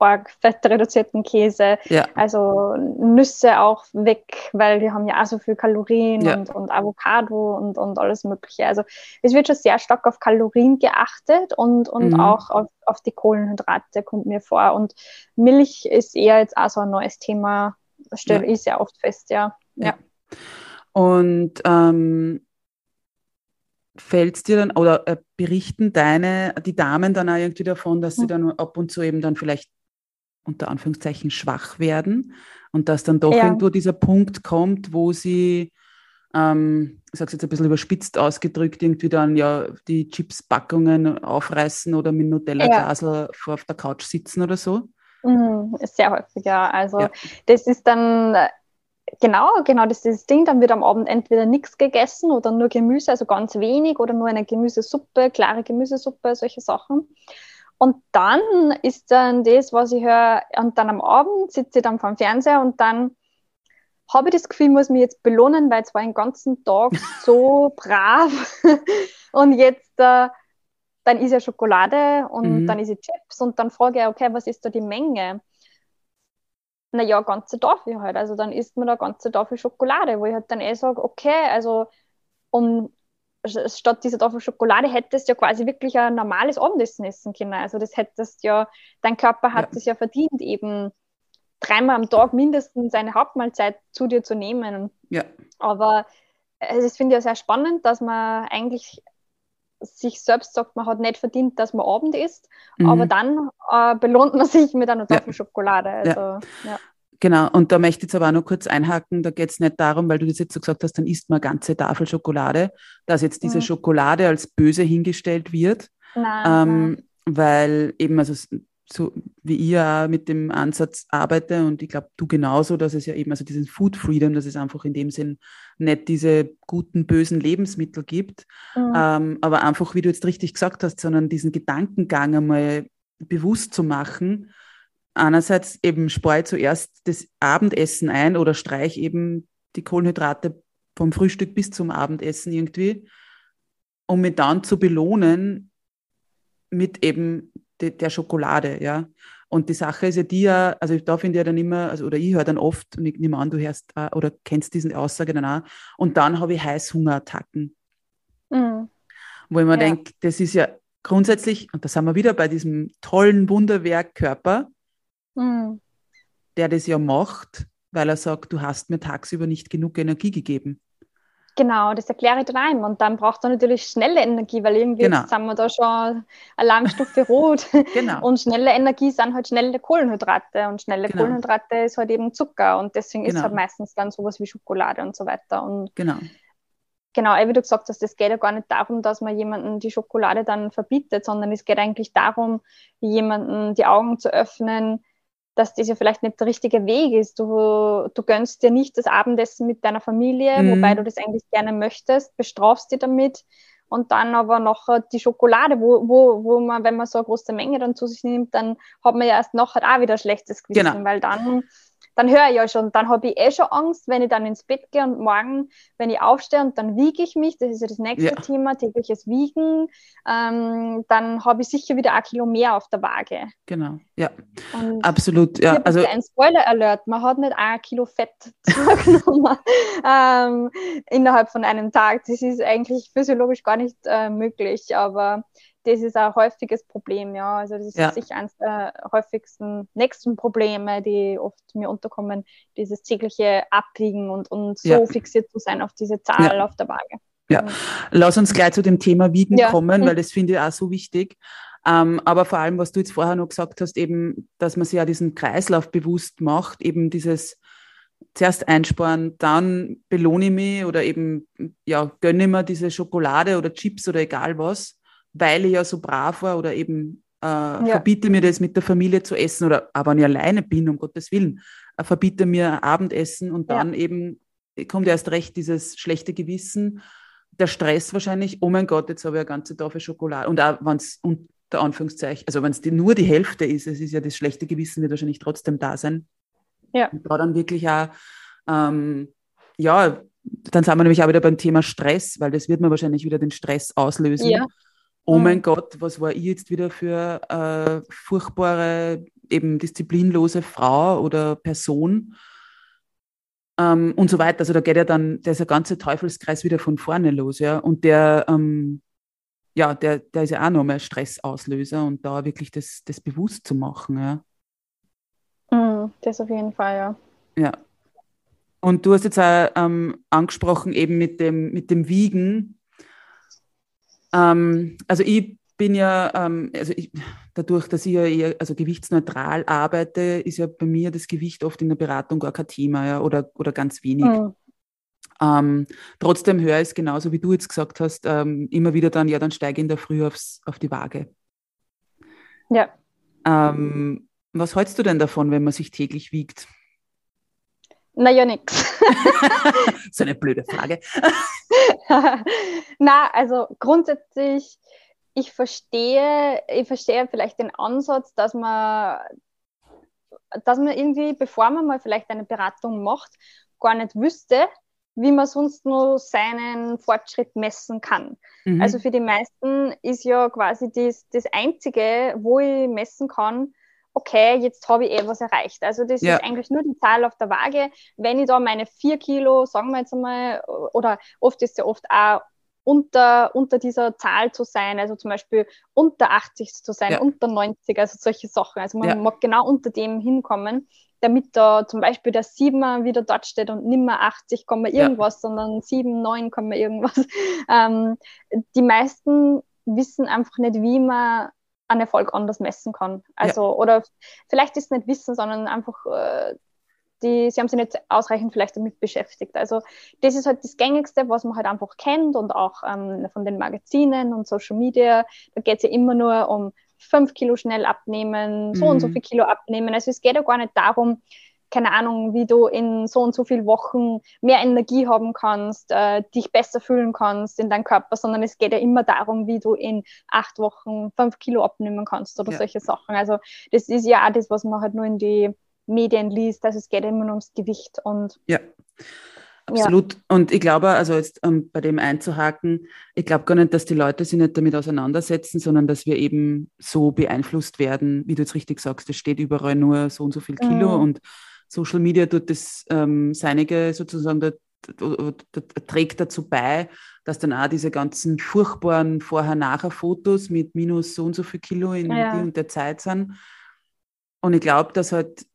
B: arg fettreduzierten Käse. Ja. Also Nüsse auch weg, weil die haben ja auch so viel Kalorien ja. und, und Avocado und, und alles Mögliche. Also es wird schon sehr stark auf Kalorien geachtet und, und mhm. auch auf, auf die Kohlenhydrate kommt mir vor. Und Milch ist eher jetzt auch so ein neues Thema, stelle ja. ich sehr oft fest, ja. ja.
A: Und ähm, fällt es dir dann oder äh, berichten deine, die Damen dann auch irgendwie davon, dass sie dann ab und zu eben dann vielleicht unter Anführungszeichen schwach werden und dass dann doch ja. irgendwo dieser Punkt kommt, wo sie, ähm, ich sage es jetzt ein bisschen überspitzt ausgedrückt, irgendwie dann ja die Chips-Packungen aufreißen oder mit Nutella-Glasel ja. auf der Couch sitzen oder so?
B: Mhm, sehr häufig, ja. Also ja. das ist dann Genau, genau, das ist das Ding. Dann wird am Abend entweder nichts gegessen oder nur Gemüse, also ganz wenig oder nur eine Gemüsesuppe, klare Gemüsesuppe, solche Sachen. Und dann ist dann das, was ich höre, und dann am Abend sitze ich dann vor dem Fernseher und dann habe ich das Gefühl, ich muss mich jetzt belohnen, weil es war den ganzen Tag so brav. und jetzt, äh, dann ist ja Schokolade und mhm. dann ist ich Chips und dann frage ich, okay, was ist da die Menge? Naja, ganze Tafel halt. Also dann isst man da ganze Tafel Schokolade, wo ich halt dann eh sage, okay, also um statt dieser Tafel Schokolade hättest du ja quasi wirklich ein normales Abendessen essen können. Also das hättest ja, dein Körper hat ja. es ja verdient, eben dreimal am Tag mindestens eine Hauptmahlzeit zu dir zu nehmen. Ja. Aber also das finde ich ja sehr spannend, dass man eigentlich sich selbst sagt, man hat nicht verdient, dass man Abend isst, mhm. aber dann äh, belohnt man sich mit einer Tafel ja. Schokolade. Also, ja.
A: ja. Genau, und da möchte ich jetzt aber auch noch kurz einhaken, da geht es nicht darum, weil du das jetzt so gesagt hast, dann isst man eine ganze Tafel Schokolade, dass jetzt diese mhm. Schokolade als böse hingestellt wird. Nein, ähm, nein. Weil eben, also so wie ich ja mit dem Ansatz arbeite und ich glaube, du genauso, dass es ja eben, also diesen Food Freedom, dass es einfach in dem Sinn nicht diese guten, bösen Lebensmittel gibt, mhm. ähm, aber einfach, wie du jetzt richtig gesagt hast, sondern diesen Gedankengang einmal bewusst zu machen. Einerseits eben spare ich zuerst das Abendessen ein oder streiche eben die Kohlenhydrate vom Frühstück bis zum Abendessen irgendwie, um mich dann zu belohnen mit eben de, der Schokolade, ja. Und die Sache ist ja die ja, also da finde ich ja dann immer, also, oder ich höre dann oft, und ich nehme an, du hörst äh, oder kennst diese Aussage dann auch, und dann habe ich Heißhungerattacken. Mhm. Wo ich mir ja. denke, das ist ja grundsätzlich, und da sind wir wieder bei diesem tollen Wunderwerk Körper, mhm. der das ja macht, weil er sagt, du hast mir tagsüber nicht genug Energie gegeben.
B: Genau, das erkläre ich dann einem. Und dann braucht er natürlich schnelle Energie, weil irgendwie genau. sind wir da schon Alarmstufe rot. Genau. Und schnelle Energie sind halt schnelle Kohlenhydrate. Und schnelle genau. Kohlenhydrate ist halt eben Zucker. Und deswegen genau. ist halt meistens dann sowas wie Schokolade und so weiter. Und
A: genau.
B: Genau, wie du gesagt hast, es geht ja gar nicht darum, dass man jemanden die Schokolade dann verbietet, sondern es geht eigentlich darum, jemanden die Augen zu öffnen, dass das ja vielleicht nicht der richtige Weg ist. Du, du gönnst dir nicht das Abendessen mit deiner Familie, mhm. wobei du das eigentlich gerne möchtest, bestrafst dich damit und dann aber noch die Schokolade, wo, wo, wo man, wenn man so eine große Menge dann zu sich nimmt, dann hat man ja erst nachher auch wieder schlechtes Gewissen, genau. weil dann dann höre ich ja schon, dann habe ich eh schon Angst, wenn ich dann ins Bett gehe und morgen, wenn ich aufstehe und dann wiege ich mich, das ist ja das nächste ja. Thema, tägliches Wiegen, ähm, dann habe ich sicher wieder ein Kilo mehr auf der Waage.
A: Genau, ja, und absolut. Ja,
B: also ein Spoiler-Alert, man hat nicht ein Kilo Fett zugenommen ähm, innerhalb von einem Tag. Das ist eigentlich physiologisch gar nicht äh, möglich, aber das ist ein häufiges Problem, ja. Also das ist ja. sicher eines der häufigsten nächsten Probleme, die oft mir unterkommen, dieses tägliche Abwiegen und, und so ja. fixiert zu sein auf diese Zahl ja. auf der Waage.
A: Ja, lass uns gleich zu dem Thema Wiegen kommen, weil das finde ich auch so wichtig. Ähm, aber vor allem, was du jetzt vorher noch gesagt hast, eben, dass man sich ja diesen Kreislauf bewusst macht, eben dieses zuerst einsparen, dann belohne ich mich oder eben, ja, gönne mir diese Schokolade oder Chips oder egal was weil ich ja so brav war oder eben äh, ja. verbiete mir das mit der Familie zu essen oder aber wenn ich alleine bin, um Gottes Willen, äh, verbiete mir Abendessen und dann ja. eben kommt erst recht dieses schlechte Gewissen, der Stress wahrscheinlich, oh mein Gott, jetzt habe ich eine ganze Tafel Schokolade. Und auch wenn es unter Anführungszeichen, also wenn es nur die Hälfte ist, es ist ja das schlechte Gewissen, wird wahrscheinlich trotzdem da sein. Ja. Und da dann wirklich auch, ähm, ja, dann sind wir nämlich auch wieder beim Thema Stress, weil das wird man wahrscheinlich wieder den Stress auslösen. Ja oh mein mhm. Gott, was war ich jetzt wieder für äh, furchtbare, eben disziplinlose Frau oder Person ähm, und so weiter. Also da geht ja dann dieser ganze Teufelskreis wieder von vorne los, ja. Und der, ähm, ja, der, der ist ja auch nochmal Stressauslöser und da wirklich das, das bewusst zu machen, ja.
B: Mhm, das auf jeden Fall, ja.
A: Ja. Und du hast jetzt auch ähm, angesprochen, eben mit dem, mit dem Wiegen, ähm, also ich bin ja, ähm, also ich, dadurch, dass ich ja eher also gewichtsneutral arbeite, ist ja bei mir das Gewicht oft in der Beratung gar kein Thema ja, oder, oder ganz wenig. Mhm. Ähm, trotzdem höre ich es genauso, wie du jetzt gesagt hast, ähm, immer wieder dann, ja, dann steige ich in der Früh aufs, auf die Waage.
B: Ja.
A: Ähm, was hältst du denn davon, wenn man sich täglich wiegt?
B: Naja, nix.
A: so eine blöde Frage.
B: Na, also grundsätzlich, ich verstehe, ich verstehe vielleicht den Ansatz, dass man, dass man irgendwie, bevor man mal vielleicht eine Beratung macht, gar nicht wüsste, wie man sonst nur seinen Fortschritt messen kann. Mhm. Also für die meisten ist ja quasi das, das Einzige, wo ich messen kann, okay, jetzt habe ich eh was erreicht. Also das ja. ist eigentlich nur die Zahl auf der Waage. Wenn ich da meine vier Kilo, sagen wir jetzt einmal, oder oft ist es ja oft auch unter, unter dieser Zahl zu sein, also zum Beispiel unter 80 zu sein, ja. unter 90, also solche Sachen. Also man ja. mag genau unter dem hinkommen, damit da zum Beispiel der 7er wieder dort steht und nimmer 80, irgendwas, ja. sondern 7, 9, irgendwas. Ähm, die meisten wissen einfach nicht, wie man einen Erfolg anders messen kann. Also, ja. oder vielleicht ist es nicht Wissen, sondern einfach, äh, die, sie haben sich nicht ausreichend vielleicht damit beschäftigt. Also, das ist halt das Gängigste, was man halt einfach kennt und auch ähm, von den Magazinen und Social Media. Da geht es ja immer nur um fünf Kilo schnell abnehmen, so mhm. und so mhm. viel Kilo abnehmen. Also, es geht ja gar nicht darum, keine Ahnung, wie du in so und so vielen Wochen mehr Energie haben kannst, äh, dich besser fühlen kannst in deinem Körper, sondern es geht ja immer darum, wie du in acht Wochen fünf Kilo abnehmen kannst oder ja. solche Sachen. Also das ist ja auch das, was man halt nur in die Medien liest. Also es geht immer nur ums Gewicht und
A: ja. Absolut. Ja. Und ich glaube, also jetzt um, bei dem einzuhaken, ich glaube gar nicht, dass die Leute sich nicht damit auseinandersetzen, sondern dass wir eben so beeinflusst werden, wie du jetzt richtig sagst, es steht überall nur so und so viel Kilo mhm. und Social Media tut das ähm, Seinige sozusagen trägt dazu bei, dass dann auch diese ganzen furchtbaren Vorher-Nachher-Fotos mit minus so und so viel Kilo in ja. die und der Zeit sind. Und ich glaube, dass halt,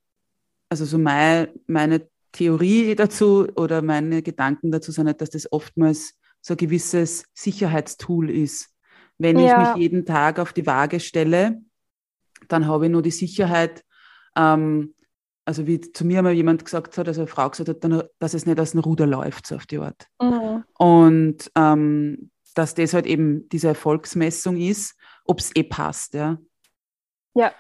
A: also so mein, meine Theorie dazu oder meine Gedanken dazu sind halt, dass das oftmals so ein gewisses Sicherheitstool ist. Wenn ja. ich mich jeden Tag auf die Waage stelle, dann habe ich nur die Sicherheit, ähm, also wie zu mir mal jemand gesagt hat, also eine Frau gesagt hat, dass es nicht aus dem Ruder läuft, so auf die Art. Mhm. Und ähm, dass das halt eben diese Erfolgsmessung ist, ob es eh passt, ja.
B: Ja.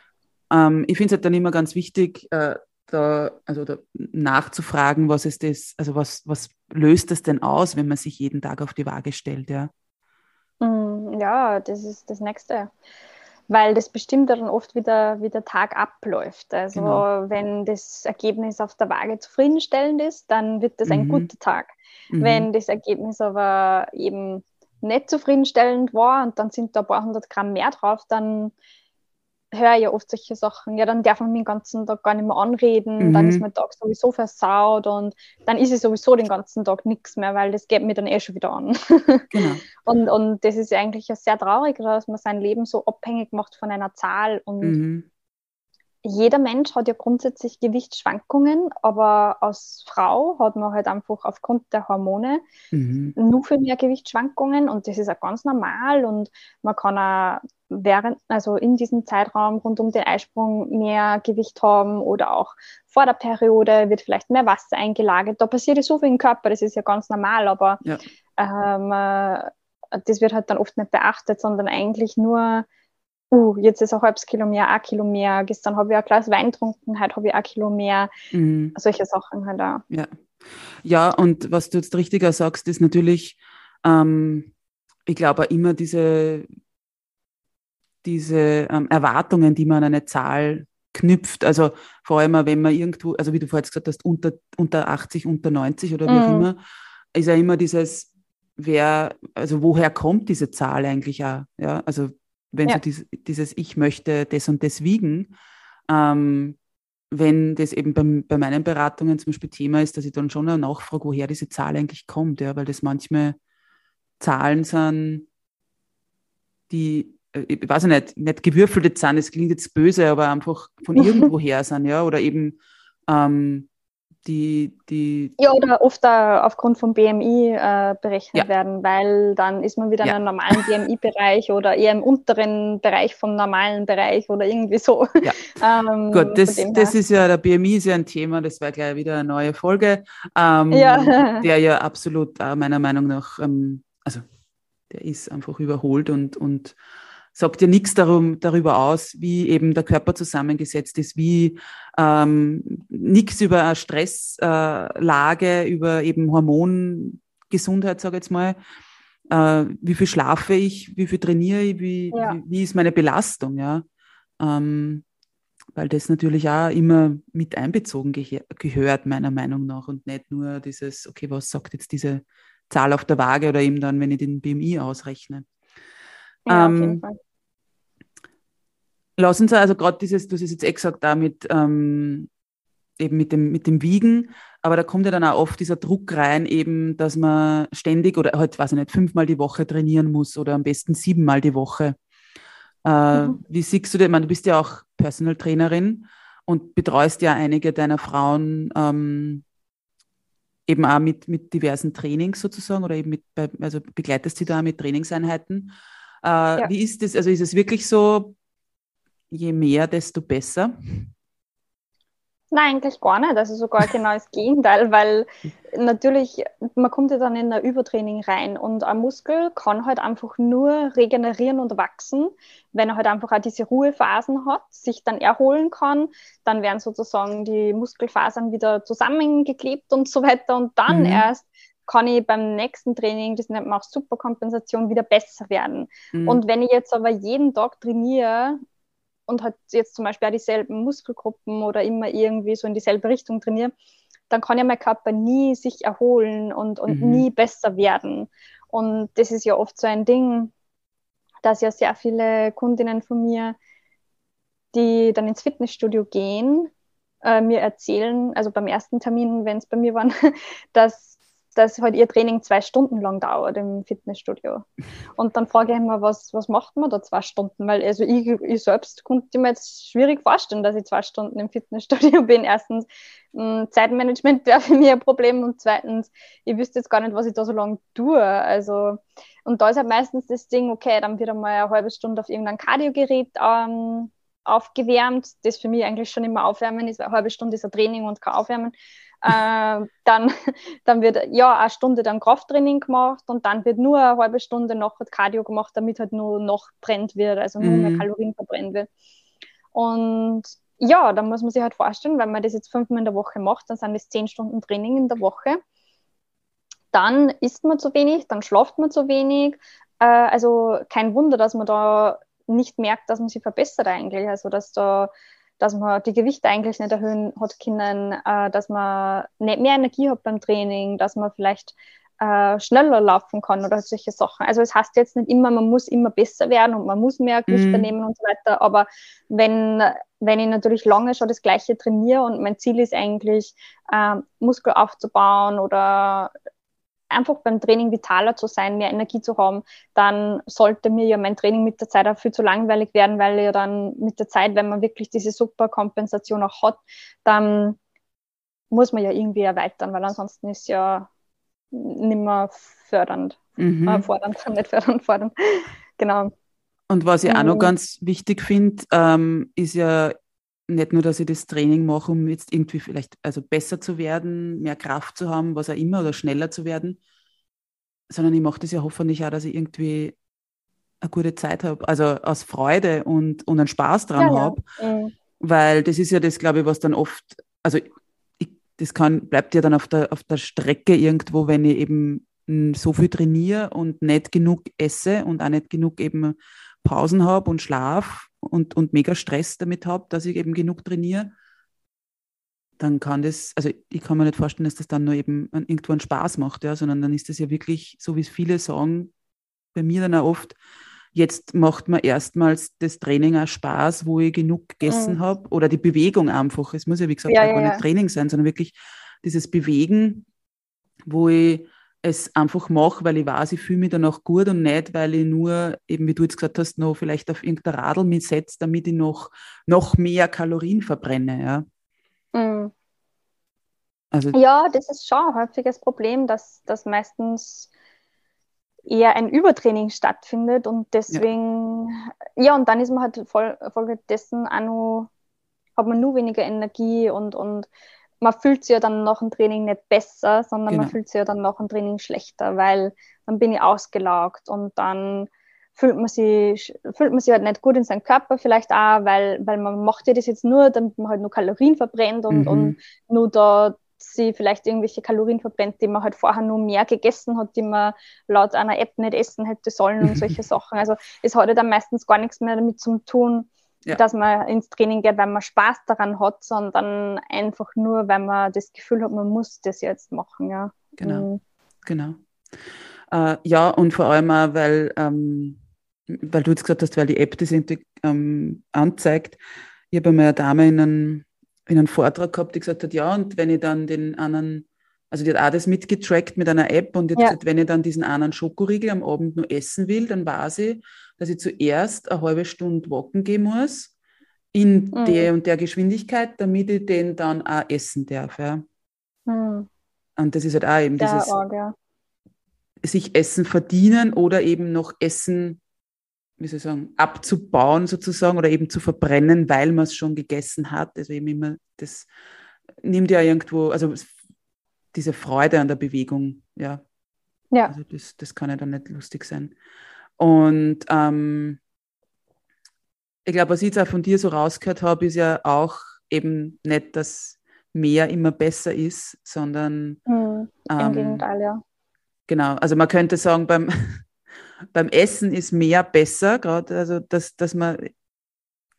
A: Ähm, ich finde es halt dann immer ganz wichtig, äh, da, also da nachzufragen, was ist das, also was, was löst das denn aus, wenn man sich jeden Tag auf die Waage stellt, ja?
B: Mhm, ja, das ist das Nächste weil das bestimmt dann oft wieder, wie der Tag abläuft. Also genau. wenn das Ergebnis auf der Waage zufriedenstellend ist, dann wird das mhm. ein guter Tag. Mhm. Wenn das Ergebnis aber eben nicht zufriedenstellend war und dann sind da ein paar hundert Gramm mehr drauf, dann höre ja oft solche Sachen, ja, dann darf man mich den ganzen Tag gar nicht mehr anreden, mhm. dann ist mein Tag sowieso versaut und dann ist es sowieso den ganzen Tag nichts mehr, weil das geht mir dann eh schon wieder an. Genau. und, und das ist eigentlich ja sehr traurig, dass man sein Leben so abhängig macht von einer Zahl und mhm jeder Mensch hat ja grundsätzlich Gewichtsschwankungen, aber als Frau hat man halt einfach aufgrund der Hormone mhm. nur viel mehr Gewichtsschwankungen und das ist auch ganz normal und man kann auch während, also in diesem Zeitraum rund um den Eisprung mehr Gewicht haben oder auch vor der Periode wird vielleicht mehr Wasser eingelagert. Da passiert ja so viel im Körper, das ist ja ganz normal, aber ja. ähm, äh, das wird halt dann oft nicht beachtet, sondern eigentlich nur uh, jetzt ist ein halbes Kilo mehr, ein Kilo mehr, gestern habe ich ein Glas Wein getrunken, heute habe ich ein Kilo mehr, mhm. solche Sachen halt auch.
A: Ja. ja, und was du jetzt richtiger sagst, ist natürlich, ähm, ich glaube immer diese, diese ähm, Erwartungen, die man an eine Zahl knüpft. Also vor allem, wenn man irgendwo, also wie du vorhin gesagt hast, unter, unter 80, unter 90 oder wie mhm. auch immer, ist ja immer dieses, wer, also woher kommt diese Zahl eigentlich auch? Ja, also wenn ja. so dies, dieses Ich möchte das und das wiegen, ähm, wenn das eben beim, bei meinen Beratungen zum Beispiel Thema ist, dass ich dann schon nachfrage, woher diese Zahl eigentlich kommt, ja, weil das manchmal Zahlen sind, die, ich weiß nicht, nicht gewürfelte Zahlen, das klingt jetzt böse, aber einfach von irgendwoher sind, ja, oder eben ähm, die, die.
B: Ja, oder oft aufgrund vom BMI äh, berechnet ja. werden, weil dann ist man wieder ja. in einem normalen BMI-Bereich oder eher im unteren Bereich vom normalen Bereich oder irgendwie so. Ja.
A: ähm, Gut, das, das ist ja, der BMI ist ja ein Thema, das wäre gleich wieder eine neue Folge, ähm, ja. der ja absolut äh, meiner Meinung nach, ähm, also der ist einfach überholt und, und sagt ja nichts darum, darüber aus, wie eben der Körper zusammengesetzt ist, wie ähm, nichts über eine Stresslage, äh, über eben Hormongesundheit, sage ich jetzt mal. Äh, wie viel schlafe ich, wie viel trainiere ich, wie, ja. wie, wie, ist meine Belastung, ja. Ähm, weil das natürlich auch immer mit einbezogen ge gehört, meiner Meinung nach, und nicht nur dieses, okay, was sagt jetzt diese Zahl auf der Waage oder eben dann, wenn ich den BMI ausrechne. Ja, ähm, Lass uns also gerade dieses, du es jetzt eh gesagt, da mit, ähm, eben mit dem, mit dem Wiegen, aber da kommt ja dann auch oft dieser Druck rein, eben, dass man ständig oder halt, weiß ich nicht, fünfmal die Woche trainieren muss oder am besten siebenmal die Woche. Äh, mhm. Wie siehst du denn, du bist ja auch Personal Trainerin und betreust ja einige deiner Frauen ähm, eben auch mit, mit diversen Trainings sozusagen oder eben mit, also begleitest sie da mit Trainingseinheiten. Äh, ja. Wie ist das, also ist es wirklich so, je mehr, desto besser?
B: Nein, eigentlich gar nicht. Also sogar genau das Gegenteil, weil natürlich, man kommt ja dann in ein Übertraining rein und ein Muskel kann halt einfach nur regenerieren und wachsen, wenn er halt einfach auch diese Ruhephasen hat, sich dann erholen kann, dann werden sozusagen die Muskelfasern wieder zusammengeklebt und so weiter und dann mhm. erst kann ich beim nächsten Training, das nennt man auch Superkompensation, wieder besser werden. Mhm. Und wenn ich jetzt aber jeden Tag trainiere, und hat jetzt zum Beispiel auch dieselben Muskelgruppen oder immer irgendwie so in dieselbe Richtung trainiere, dann kann ja mein Körper nie sich erholen und, und mhm. nie besser werden. Und das ist ja oft so ein Ding, dass ja sehr viele Kundinnen von mir, die dann ins Fitnessstudio gehen, äh, mir erzählen, also beim ersten Termin, wenn es bei mir waren, dass dass halt ihr Training zwei Stunden lang dauert im Fitnessstudio. Und dann frage ich immer, was, was macht man da zwei Stunden? Weil also ich, ich selbst konnte mir jetzt schwierig vorstellen, dass ich zwei Stunden im Fitnessstudio bin. Erstens, hm, Zeitmanagement wäre für mich ein Problem und zweitens, ich wüsste jetzt gar nicht, was ich da so lange tue. Also, und da ist halt meistens das Ding, okay, dann wird einmal eine halbe Stunde auf irgendein Kardiogerät ähm, aufgewärmt. Das für mich eigentlich schon immer Aufwärmen ist, weil eine halbe Stunde ist ein Training und kein Aufwärmen. Äh, dann, dann wird ja eine Stunde dann Krafttraining gemacht und dann wird nur eine halbe Stunde noch Cardio gemacht, damit halt nur noch brennt wird, also nur mhm. mehr Kalorien verbrennt wird. Und ja, dann muss man sich halt vorstellen, wenn man das jetzt fünfmal in der Woche macht, dann sind das zehn Stunden Training in der Woche. Dann isst man zu wenig, dann schlaft man zu wenig. Äh, also kein Wunder, dass man da nicht merkt, dass man sich verbessert eigentlich. Also dass da dass man die Gewichte eigentlich nicht erhöhen hat können, äh, dass man nicht mehr Energie hat beim Training, dass man vielleicht äh, schneller laufen kann oder solche Sachen. Also es heißt jetzt nicht immer, man muss immer besser werden und man muss mehr Gewichte mm. nehmen und so weiter, aber wenn, wenn ich natürlich lange schon das Gleiche trainiere und mein Ziel ist eigentlich, äh, Muskel aufzubauen oder einfach beim Training vitaler zu sein, mehr Energie zu haben, dann sollte mir ja mein Training mit der Zeit auch viel zu langweilig werden, weil ja dann mit der Zeit, wenn man wirklich diese Superkompensation auch hat, dann muss man ja irgendwie erweitern, weil ansonsten ist ja nicht mehr fördernd. Mhm. Äh, fordernd, nicht fördernd, fordernd. genau.
A: Und was ich auch noch mhm. ganz wichtig finde, ähm, ist ja nicht nur, dass ich das Training mache, um jetzt irgendwie vielleicht also besser zu werden, mehr Kraft zu haben, was auch immer, oder schneller zu werden, sondern ich mache das ja hoffentlich auch, dass ich irgendwie eine gute Zeit habe, also aus Freude und, und einen Spaß dran ja, habe. Ja. Mhm. Weil das ist ja das, glaube ich, was dann oft, also ich, das kann, bleibt ja dann auf der, auf der Strecke irgendwo, wenn ich eben so viel trainiere und nicht genug esse und auch nicht genug eben Pausen habe und Schlaf und, und mega Stress damit habe, dass ich eben genug trainiere, dann kann das, also ich kann mir nicht vorstellen, dass das dann nur eben irgendwo einen Spaß macht, ja, sondern dann ist das ja wirklich, so wie es viele sagen, bei mir dann auch oft, jetzt macht mir erstmals das Training auch Spaß, wo ich genug gegessen mhm. habe oder die Bewegung einfach. Es muss ja, wie gesagt, ja, ja, gar nicht Training sein, sondern wirklich dieses Bewegen, wo ich es einfach mache, weil ich weiß, ich fühle mich danach gut und nicht, weil ich nur, eben wie du jetzt gesagt hast, noch vielleicht auf irgendein Radl mich setze, damit ich noch, noch mehr Kalorien verbrenne. Ja.
B: Mhm. Also, ja, das ist schon ein häufiges Problem, dass, dass meistens eher ein Übertraining stattfindet und deswegen, ja, ja und dann ist man halt voll, Folge dessen auch noch, hat man nur weniger Energie und, und man fühlt sich ja dann nach dem Training nicht besser, sondern genau. man fühlt sich ja dann nach dem Training schlechter, weil dann bin ich ausgelaugt und dann fühlt man sich, fühlt man sich halt nicht gut in seinem Körper vielleicht auch, weil, weil man macht ja das jetzt nur, damit man halt nur Kalorien verbrennt und, mhm. und nur da sie vielleicht irgendwelche Kalorien verbrennt, die man halt vorher nur mehr gegessen hat, die man laut einer App nicht essen hätte sollen und solche Sachen. Also es hat ja dann meistens gar nichts mehr damit zu tun, ja. dass man ins Training geht, weil man Spaß daran hat, sondern einfach nur, weil man das Gefühl hat, man muss das jetzt machen. Ja.
A: Genau, mhm. genau. Äh, ja, und vor allem auch, weil, ähm, weil du jetzt gesagt hast, weil die App das ähm, anzeigt. Ich habe einmal eine Dame in einem, in einem Vortrag gehabt, die gesagt hat, ja, und wenn ich dann den anderen also die hat auch das mitgetrackt mit einer App und jetzt, ja. wenn ich dann diesen einen Schokoriegel am Abend nur essen will, dann weiß ich, dass ich zuerst eine halbe Stunde walken gehen muss in mhm. der und der Geschwindigkeit, damit ich den dann auch essen darf. Ja. Mhm. Und das ist halt auch eben der dieses Org, ja. sich Essen verdienen oder eben noch Essen, wie soll ich sagen, abzubauen sozusagen oder eben zu verbrennen, weil man es schon gegessen hat. Also eben immer das nimmt ja irgendwo, also diese Freude an der Bewegung, ja. Ja. Also das, das kann ja dann nicht lustig sein. Und ähm, ich glaube, was ich jetzt auch von dir so rausgehört habe, ist ja auch eben nicht, dass mehr immer besser ist, sondern
B: mhm, im ähm, Gegenteil, ja.
A: Genau, also man könnte sagen, beim, beim Essen ist mehr besser, gerade, also dass, dass man,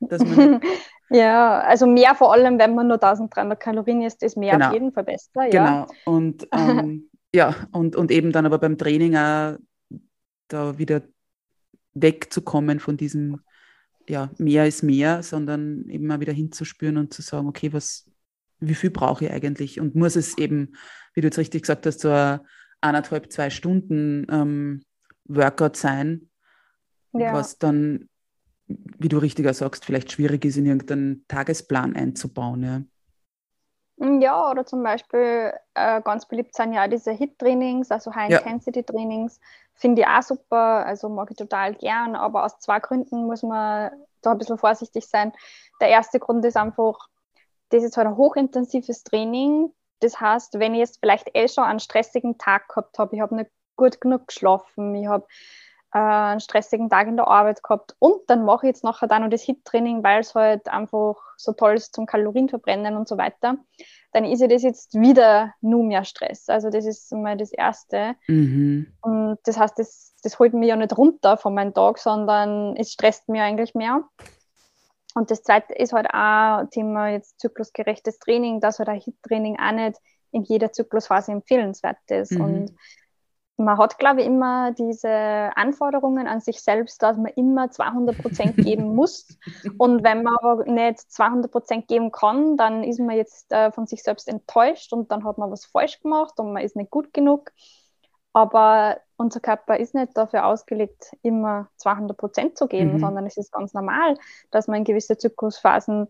B: dass man Ja, also mehr vor allem, wenn man nur 1300 Kalorien isst, ist mehr genau. auf jeden Fall besser. Ja.
A: Genau. Und ähm, ja, und, und eben dann aber beim Training auch da wieder wegzukommen von diesem, ja, mehr ist mehr, sondern eben mal wieder hinzuspüren und zu sagen, okay, was, wie viel brauche ich eigentlich? Und muss es eben, wie du jetzt richtig gesagt hast, so ein, eineinhalb, zwei Stunden ähm, Workout sein, ja. was dann, wie du richtiger sagst, vielleicht schwierig ist, in irgendeinen Tagesplan einzubauen. Ja.
B: Mm, ja, oder zum Beispiel äh, ganz beliebt sind ja diese HIT-Trainings, also High-Intensity-Trainings. Finde ich auch super, also mag ich total gern, aber aus zwei Gründen muss man da ein bisschen vorsichtig sein. Der erste Grund ist einfach, das ist halt ein hochintensives Training. Das heißt, wenn ich jetzt vielleicht eh schon einen stressigen Tag gehabt habe, ich habe nicht gut genug geschlafen, ich habe äh, einen stressigen Tag in der Arbeit gehabt und dann mache ich jetzt nachher dann noch das HIT-Training, weil es halt einfach so toll ist zum Kalorienverbrennen und so weiter, dann ist ja das jetzt wieder nur mehr Stress. Also das ist mal das Erste. Mhm. Und das heißt, das, das holt mich ja nicht runter von meinem Tag, sondern es stresst mich eigentlich mehr. Und das Zweite ist halt auch Thema jetzt zyklusgerechtes Training, dass halt ein HIT-Training auch nicht in jeder Zyklusphase empfehlenswert ist. Mhm. Und man hat, glaube ich, immer diese Anforderungen an sich selbst, dass man immer 200 Prozent geben muss. Und wenn man aber nicht 200 Prozent geben kann, dann ist man jetzt äh, von sich selbst enttäuscht und dann hat man was falsch gemacht und man ist nicht gut genug. Aber unser Körper ist nicht dafür ausgelegt, immer 200 Prozent zu geben, mhm. sondern es ist ganz normal, dass man in gewisse Zyklusphasen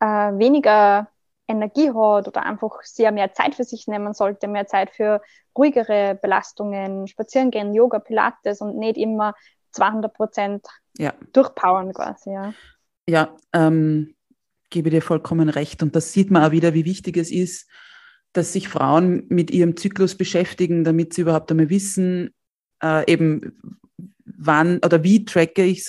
B: äh, weniger Energie hat oder einfach sehr mehr Zeit für sich nehmen sollte, mehr Zeit für ruhigere Belastungen, spazieren gehen, Yoga, Pilates und nicht immer 200 Prozent ja. durchpowern quasi. Ja,
A: ja ähm, gebe dir vollkommen recht. Und das sieht man auch wieder, wie wichtig es ist, dass sich Frauen mit ihrem Zyklus beschäftigen, damit sie überhaupt einmal wissen, äh, eben wann oder wie tracke ich es.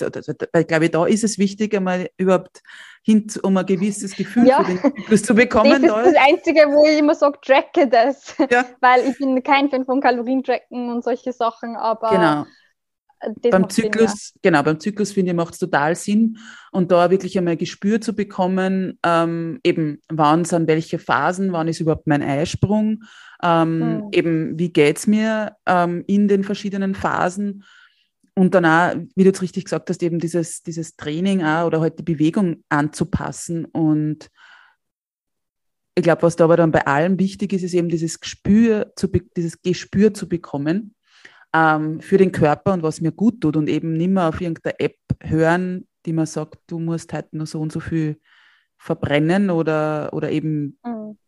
A: Weil, glaube ich, da ist es wichtig, einmal überhaupt hin, um ein gewisses Gefühl ja. für den Zyklus zu bekommen.
B: Das ist das Einzige, wo ich immer sage, tracke das. Ja. Weil ich bin kein Fan von Kalorientracken und solche Sachen, aber
A: genau. beim Zyklus, Sinn, ja. genau, beim Zyklus finde ich, macht es total Sinn. Und da wirklich einmal Gespür zu bekommen, ähm, eben, wann sind welche Phasen, wann ist überhaupt mein Eisprung, ähm, mhm. eben, wie geht es mir ähm, in den verschiedenen Phasen und dann auch, wie du jetzt richtig gesagt hast, eben dieses, dieses Training auch oder halt die Bewegung anzupassen. Und ich glaube, was da aber dann bei allem wichtig ist, ist eben dieses Gespür zu, dieses Gespür zu bekommen ähm, für den Körper und was mir gut tut und eben nicht mehr auf irgendeine App hören, die man sagt, du musst halt nur so und so viel verbrennen oder, oder eben mhm.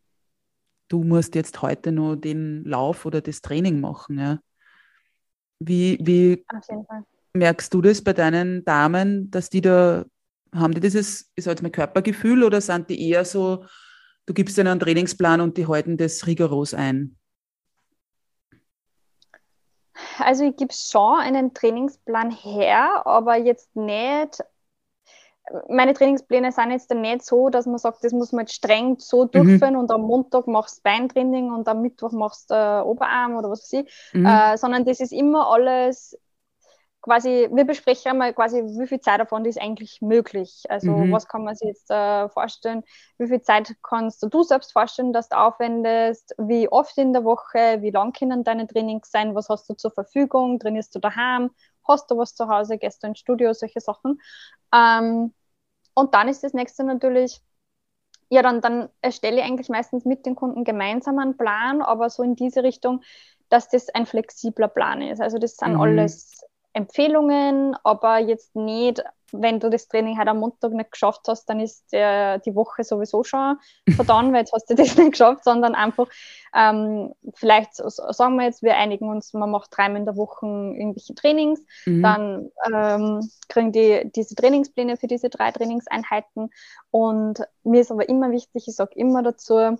A: du musst jetzt heute nur den Lauf oder das Training machen. Ja. Wie, wie merkst du das bei deinen Damen, dass die da, haben die dieses, ist jetzt mein Körpergefühl oder sind die eher so, du gibst ihnen einen Trainingsplan und die halten das rigoros ein?
B: Also ich gebe schon einen Trainingsplan her, aber jetzt nicht meine Trainingspläne sind jetzt nicht so, dass man sagt, das muss man jetzt streng so mhm. durchführen mhm. und am Montag machst du Beintraining und am Mittwoch machst du äh, Oberarm oder was weiß ich, mhm. äh, sondern das ist immer alles quasi, wir besprechen einmal quasi, wie viel Zeit davon ist eigentlich möglich. Also mhm. was kann man sich jetzt äh, vorstellen, wie viel Zeit kannst du selbst vorstellen, dass du aufwendest, wie oft in der Woche, wie lang können deine Trainings sein, was hast du zur Verfügung, trainierst du daheim, hast du was zu Hause, gehst du ins Studio, solche Sachen. Ähm, und dann ist das nächste natürlich, ja, dann, dann erstelle ich eigentlich meistens mit den Kunden gemeinsam einen Plan, aber so in diese Richtung, dass das ein flexibler Plan ist. Also das sind mhm. alles Empfehlungen, aber jetzt nicht wenn du das Training heute am Montag nicht geschafft hast, dann ist der, die Woche sowieso schon vertan, weil jetzt hast du das nicht geschafft, sondern einfach ähm, vielleicht sagen wir jetzt, wir einigen uns, man macht dreimal in der Woche irgendwelche Trainings, mhm. dann ähm, kriegen die diese Trainingspläne für diese drei Trainingseinheiten und mir ist aber immer wichtig, ich sage immer dazu,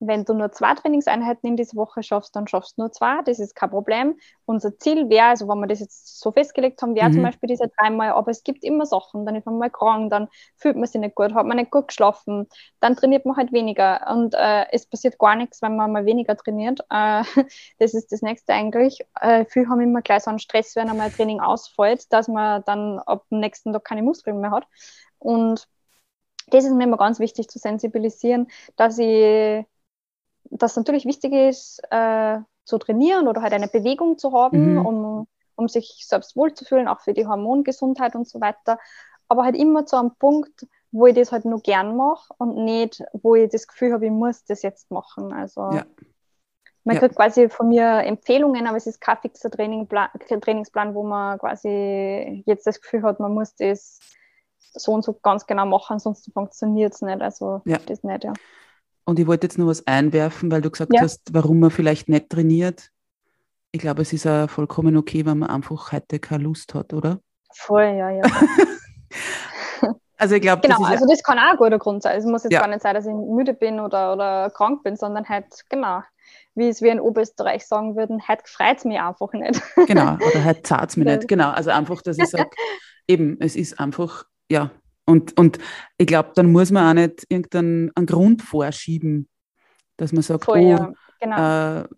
B: wenn du nur zwei Trainingseinheiten in dieser Woche schaffst, dann schaffst du nur zwei, das ist kein Problem. Unser Ziel wäre, also wenn wir das jetzt so festgelegt haben, wäre mhm. zum Beispiel diese dreimal, aber es gibt immer Sachen, dann ist man mal krank, dann fühlt man sich nicht gut, hat man nicht gut geschlafen, dann trainiert man halt weniger und äh, es passiert gar nichts, wenn man mal weniger trainiert. Äh, das ist das Nächste eigentlich. Äh, viele haben immer gleich so einen Stress, wenn einmal ein Training ausfällt, dass man dann ab dem nächsten Tag keine Muskeln mehr hat und das ist mir immer ganz wichtig zu sensibilisieren, dass ich das natürlich wichtig ist, äh, zu trainieren oder halt eine Bewegung zu haben, mhm. um, um sich selbst wohlzufühlen, auch für die Hormongesundheit und so weiter. Aber halt immer zu einem Punkt, wo ich das halt nur gern mache und nicht, wo ich das Gefühl habe, ich muss das jetzt machen. Also
A: ja.
B: Man ja. kriegt quasi von mir Empfehlungen, aber es ist kein fixer Trainingplan, Trainingsplan, wo man quasi jetzt das Gefühl hat, man muss das so und so ganz genau machen, sonst funktioniert es nicht. Also
A: ja.
B: das nicht, ja.
A: Und ich wollte jetzt noch was einwerfen, weil du gesagt ja. hast, warum man vielleicht nicht trainiert. Ich glaube, es ist auch vollkommen okay, wenn man einfach heute keine Lust hat, oder?
B: Voll, ja, ja.
A: also ich glaube,
B: genau, das also das kann auch ein guter Grund sein. Es muss jetzt ja. gar nicht sein, dass ich müde bin oder, oder krank bin, sondern halt, genau, wie es wir in Oberösterreich sagen würden, heute freut es mich einfach nicht.
A: genau, oder heute zahlt es mich nicht. Genau, also einfach, dass ich sage, eben, es ist einfach, ja. Und, und ich glaube, dann muss man auch nicht irgendeinen Grund vorschieben, dass man sagt, Voll, oh, ja. genau. äh,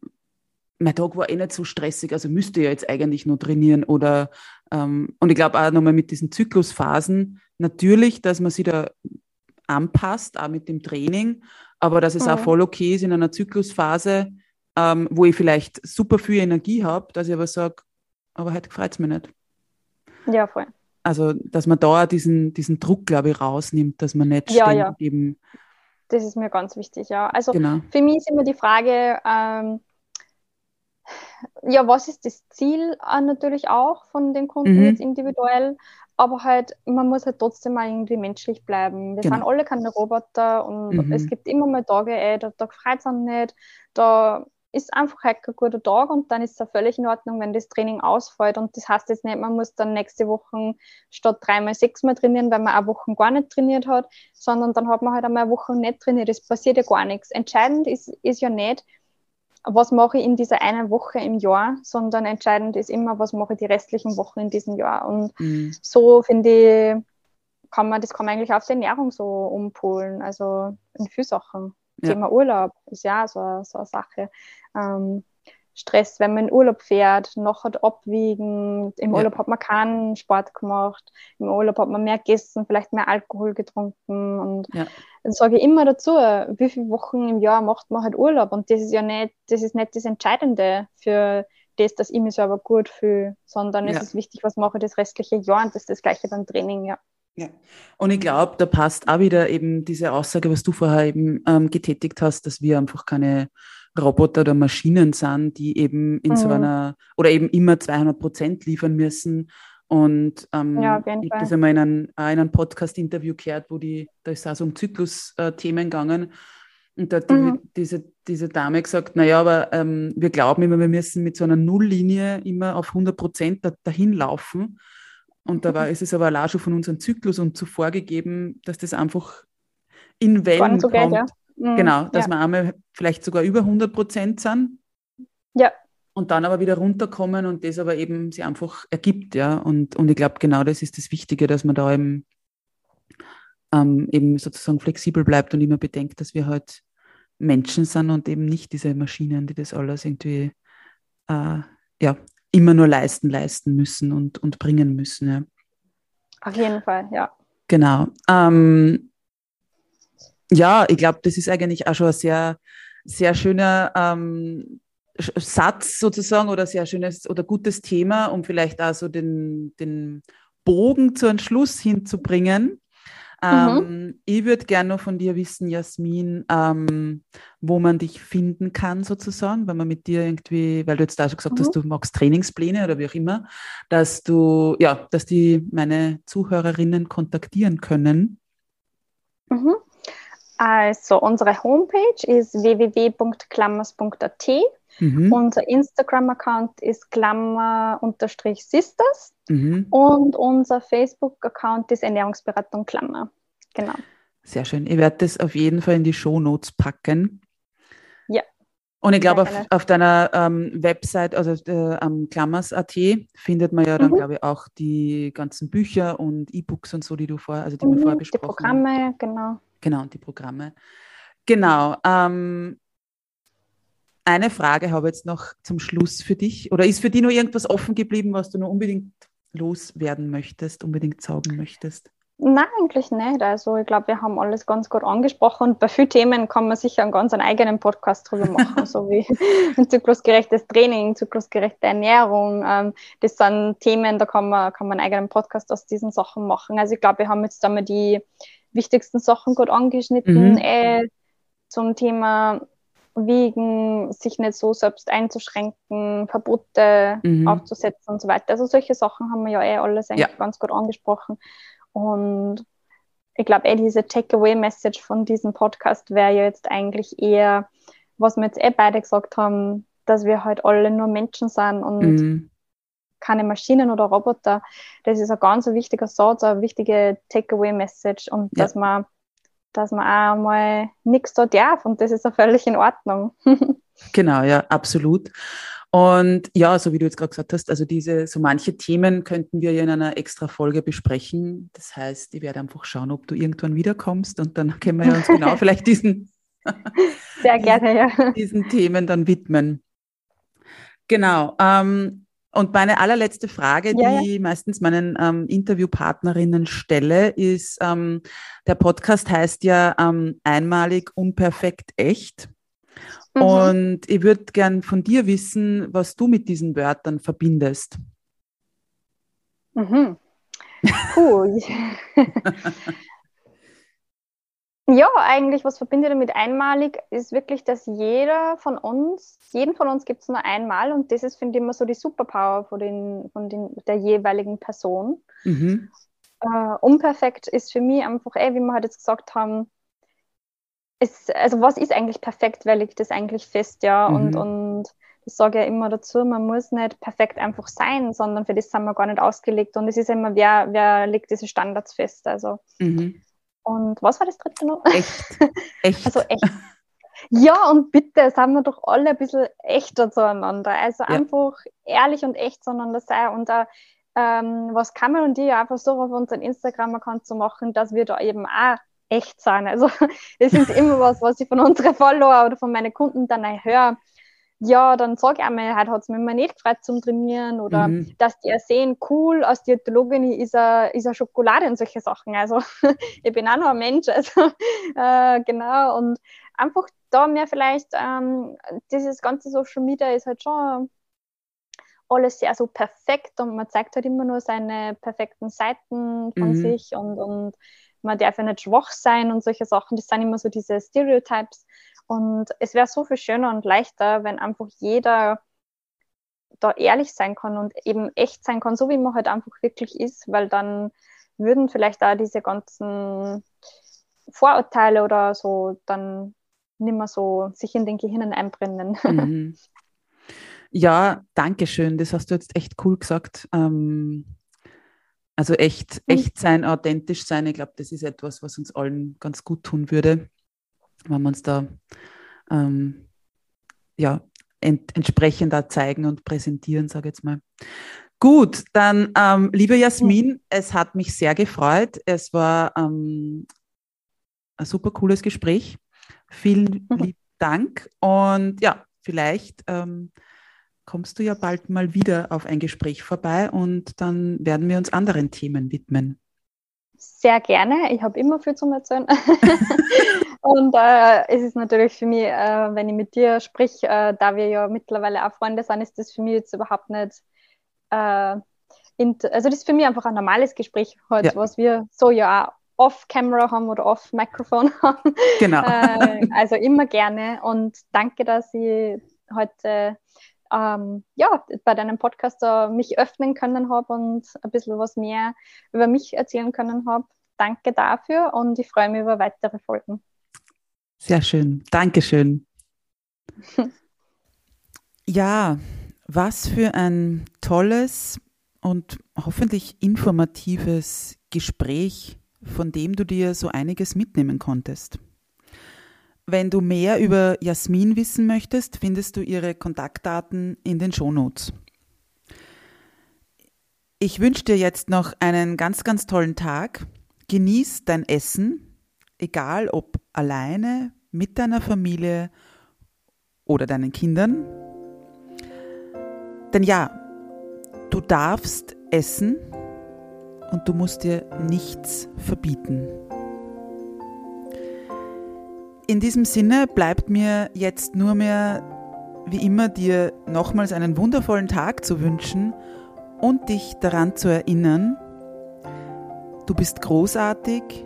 A: mein Tag war eh nicht so stressig, also müsste ich ja jetzt eigentlich nur trainieren. Oder ähm, und ich glaube auch nochmal mit diesen Zyklusphasen, natürlich, dass man sich da anpasst, auch mit dem Training, aber dass es mhm. auch voll okay ist in einer Zyklusphase, ähm, wo ich vielleicht super viel Energie habe, dass ich aber sage, aber heute freut es mich nicht.
B: Ja, voll.
A: Also, dass man da diesen, diesen Druck, glaube ich, rausnimmt, dass man nicht
B: ja, ja. eben. Das ist mir ganz wichtig, ja. Also genau. für mich ist immer die Frage, ähm, ja, was ist das Ziel äh, natürlich auch von den Kunden mhm. jetzt individuell? Aber halt, man muss halt trotzdem mal irgendwie menschlich bleiben. Wir genau. sind alle keine Roboter und mhm. es gibt immer mal Tage, ey, da, da freut es nicht, da ist einfach halt kein guter Tag und dann ist es ja völlig in Ordnung, wenn das Training ausfällt. Und das heißt jetzt nicht, man muss dann nächste Woche statt dreimal sechsmal trainieren, weil man eine Woche gar nicht trainiert hat, sondern dann hat man halt einmal eine Woche nicht trainiert. Es passiert ja gar nichts. Entscheidend ist, ist ja nicht, was mache ich in dieser einen Woche im Jahr, sondern entscheidend ist immer, was mache ich die restlichen Wochen in diesem Jahr. Und mhm. so finde ich, kann man, das kann man eigentlich auf die Ernährung so umpolen, also in vielen Sachen. Ja. Thema Urlaub ist ja so, so eine Sache. Ähm, Stress, wenn man in Urlaub fährt, noch hat abwiegen. Im ja. Urlaub hat man keinen Sport gemacht. Im Urlaub hat man mehr gegessen, vielleicht mehr Alkohol getrunken. Und ja. dann sage ich immer dazu, wie viele Wochen im Jahr macht man halt Urlaub? Und das ist ja nicht, das ist nicht das Entscheidende für das, dass ich mich selber gut fühle, sondern ja. es ist wichtig, was mache ich das restliche Jahr und das ist das gleiche beim Training, ja.
A: Ja, und ich glaube, da passt auch wieder eben diese Aussage, was du vorher eben ähm, getätigt hast, dass wir einfach keine Roboter oder Maschinen sind, die eben in mhm. so einer oder eben immer 200 Prozent liefern müssen. Und ähm, ja, ich habe das einmal in einem, in einem Podcast-Interview gehört, wo die, da ist auch so um Zyklus-Themen gegangen. Und da hat mhm. die, diese, diese Dame gesagt, naja, aber ähm, wir glauben immer, wir müssen mit so einer Nulllinie immer auf 100 Prozent da, dahin laufen. Und da war, ist es aber auch schon von unserem Zyklus und zuvor gegeben, dass das einfach in Wellen so kommt. Geht, ja. Mhm, genau, dass ja. wir einmal vielleicht sogar über 100 Prozent sind.
B: Ja.
A: Und dann aber wieder runterkommen und das aber eben sich einfach ergibt, ja. Und, und ich glaube, genau das ist das Wichtige, dass man da eben, ähm, eben sozusagen flexibel bleibt und immer bedenkt, dass wir halt Menschen sind und eben nicht diese Maschinen, die das alles irgendwie äh, ja, immer nur leisten, leisten müssen und, und bringen müssen. Ja.
B: Auf jeden Fall, ja.
A: Genau. Ähm, ja, ich glaube, das ist eigentlich auch schon ein sehr, sehr schöner ähm, Satz sozusagen oder sehr schönes oder gutes Thema, um vielleicht auch so den, den Bogen zu einem Schluss hinzubringen. Mhm. Ähm, ich würde gerne noch von dir wissen, Jasmin, ähm, wo man dich finden kann, sozusagen, wenn man mit dir irgendwie, weil du jetzt da schon gesagt mhm. hast, du magst Trainingspläne oder wie auch immer, dass du, ja, dass die meine Zuhörerinnen kontaktieren können.
B: Mhm. Also unsere Homepage ist www.klammers.at. Mhm. Unser Instagram-Account ist Klammer-Sisters mhm. und unser Facebook-Account ist Ernährungsberatung Klammer. Genau.
A: Sehr schön. Ich werde das auf jeden Fall in die Show Notes packen.
B: Ja.
A: Und ich glaube, auf, auf, deiner ähm, Website, also äh, am Klammers.at, findet man ja dann, mhm. glaube ich, auch die ganzen Bücher und E-Books und so, die du vorher, also die wir mhm, vorher besprochen
B: haben. Die Programme, haben. genau.
A: Genau, und die Programme. Genau. Ähm, eine Frage habe ich jetzt noch zum Schluss für dich. Oder ist für dich noch irgendwas offen geblieben, was du noch unbedingt loswerden möchtest, unbedingt sagen möchtest?
B: Nein, eigentlich nicht. Also ich glaube, wir haben alles ganz gut angesprochen und bei vielen Themen kann man sicher einen ganz eigenen Podcast drüber machen, so wie ein zyklusgerechtes Training, zyklusgerechte Ernährung. Ähm, das sind Themen, da kann man, kann man einen eigenen Podcast aus diesen Sachen machen. Also ich glaube, wir haben jetzt einmal die wichtigsten Sachen gut angeschnitten. Mhm. Äh, zum Thema wiegen, sich nicht so selbst einzuschränken, Verbote mhm. aufzusetzen und so weiter. Also solche Sachen haben wir ja eh alles eigentlich ja. ganz gut angesprochen. Und ich glaube, eh diese Takeaway-Message von diesem Podcast wäre ja jetzt eigentlich eher, was wir jetzt eh beide gesagt haben, dass wir halt alle nur Menschen sind und mhm. keine Maschinen oder Roboter. Das ist ein ganz wichtiger Satz, eine wichtige Takeaway-Message und ja. dass man dass man auch mal nichts da darf und das ist ja völlig in Ordnung.
A: genau, ja, absolut. Und ja, so wie du jetzt gerade gesagt hast, also diese, so manche Themen könnten wir ja in einer extra Folge besprechen. Das heißt, ich werde einfach schauen, ob du irgendwann wiederkommst und dann können wir uns genau vielleicht diesen,
B: Sehr gerne, ja.
A: diesen Themen dann widmen. Genau. Ähm, und meine allerletzte Frage, ja, die ja. meistens meinen ähm, Interviewpartnerinnen stelle, ist, ähm, der Podcast heißt ja ähm, einmalig, unperfekt, echt. Mhm. Und ich würde gern von dir wissen, was du mit diesen Wörtern verbindest.
B: Mhm. Puh. ja, eigentlich, was verbindet damit einmalig, ist wirklich, dass jeder von uns, jeden von uns gibt es nur einmal und das ist, finde ich, immer so die Superpower von, den, von den, der jeweiligen Person. Mhm. Uh, unperfekt ist für mich einfach, ey, wie wir halt jetzt gesagt haben, es, also was ist eigentlich perfekt, wer legt das eigentlich fest, ja? Mhm. Und, und ich sage ja immer dazu, man muss nicht perfekt einfach sein, sondern für das sind wir gar nicht ausgelegt. Und es ist immer, wer, wer legt diese Standards fest. Also. Mhm. Und was war das dritte noch?
A: Echt. echt.
B: Also echt. Ja, und bitte, seien wir doch alle ein bisschen echter zueinander. Also ja. einfach ehrlich und echt zueinander sein. Und da, ähm, was Kamel und die einfach so auf unseren Instagram-Account zu machen, dass wir da eben auch echt sein. Also das ist immer was, was ich von unseren Follower oder von meinen Kunden dann höre. Ja, dann sage ich einmal, heute hat es mir mal nicht gefreut zum Trainieren oder mhm. dass die sehen, cool, aus Diätologin ist er ist Schokolade und solche Sachen. Also ich bin auch noch ein Mensch. Also äh, genau. Und einfach da mehr vielleicht, ähm, dieses ganze Social Media ist halt schon alles sehr so perfekt und man zeigt halt immer nur seine perfekten Seiten von mhm. sich und, und man darf ja nicht schwach sein und solche Sachen. Das sind immer so diese Stereotypes. Und es wäre so viel schöner und leichter, wenn einfach jeder da ehrlich sein kann und eben echt sein kann, so wie man halt einfach wirklich ist, weil dann würden vielleicht da diese ganzen Vorurteile oder so dann nicht mehr so sich in den Gehirnen einbrennen. Mhm.
A: Ja, danke schön. Das hast du jetzt echt cool gesagt. Ähm, also echt, mhm. echt sein, authentisch sein, ich glaube, das ist etwas, was uns allen ganz gut tun würde, wenn wir uns da ähm, ja, ent entsprechend da zeigen und präsentieren, sage ich jetzt mal. Gut, dann, ähm, liebe Jasmin, es hat mich sehr gefreut. Es war ähm, ein super cooles Gespräch. Vielen lieben Dank und ja, vielleicht ähm, kommst du ja bald mal wieder auf ein Gespräch vorbei und dann werden wir uns anderen Themen widmen.
B: Sehr gerne. Ich habe immer viel zu erzählen. äh, es ist natürlich für mich, äh, wenn ich mit dir sprich, äh, da wir ja mittlerweile auch Freunde sind, ist das für mich jetzt überhaupt nicht. Äh, also, das ist für mich einfach ein normales Gespräch, halt, ja. was wir so ja auch off-Camera haben oder off-Mikrofon haben.
A: Genau.
B: Äh, also immer gerne und danke, dass ich heute ähm, ja, bei deinem Podcast uh, mich öffnen können habe und ein bisschen was mehr über mich erzählen können habe. Danke dafür und ich freue mich über weitere Folgen.
A: Sehr schön. Dankeschön. ja, was für ein tolles und hoffentlich informatives Gespräch, von dem du dir so einiges mitnehmen konntest. Wenn du mehr über Jasmin wissen möchtest, findest du ihre Kontaktdaten in den Shownotes. Ich wünsche dir jetzt noch einen ganz, ganz tollen Tag. Genieß dein Essen, egal ob alleine, mit deiner Familie oder deinen Kindern. Denn ja, du darfst essen und du musst dir nichts verbieten. In diesem Sinne bleibt mir jetzt nur mehr, wie immer, dir nochmals einen wundervollen Tag zu wünschen und dich daran zu erinnern, du bist großartig,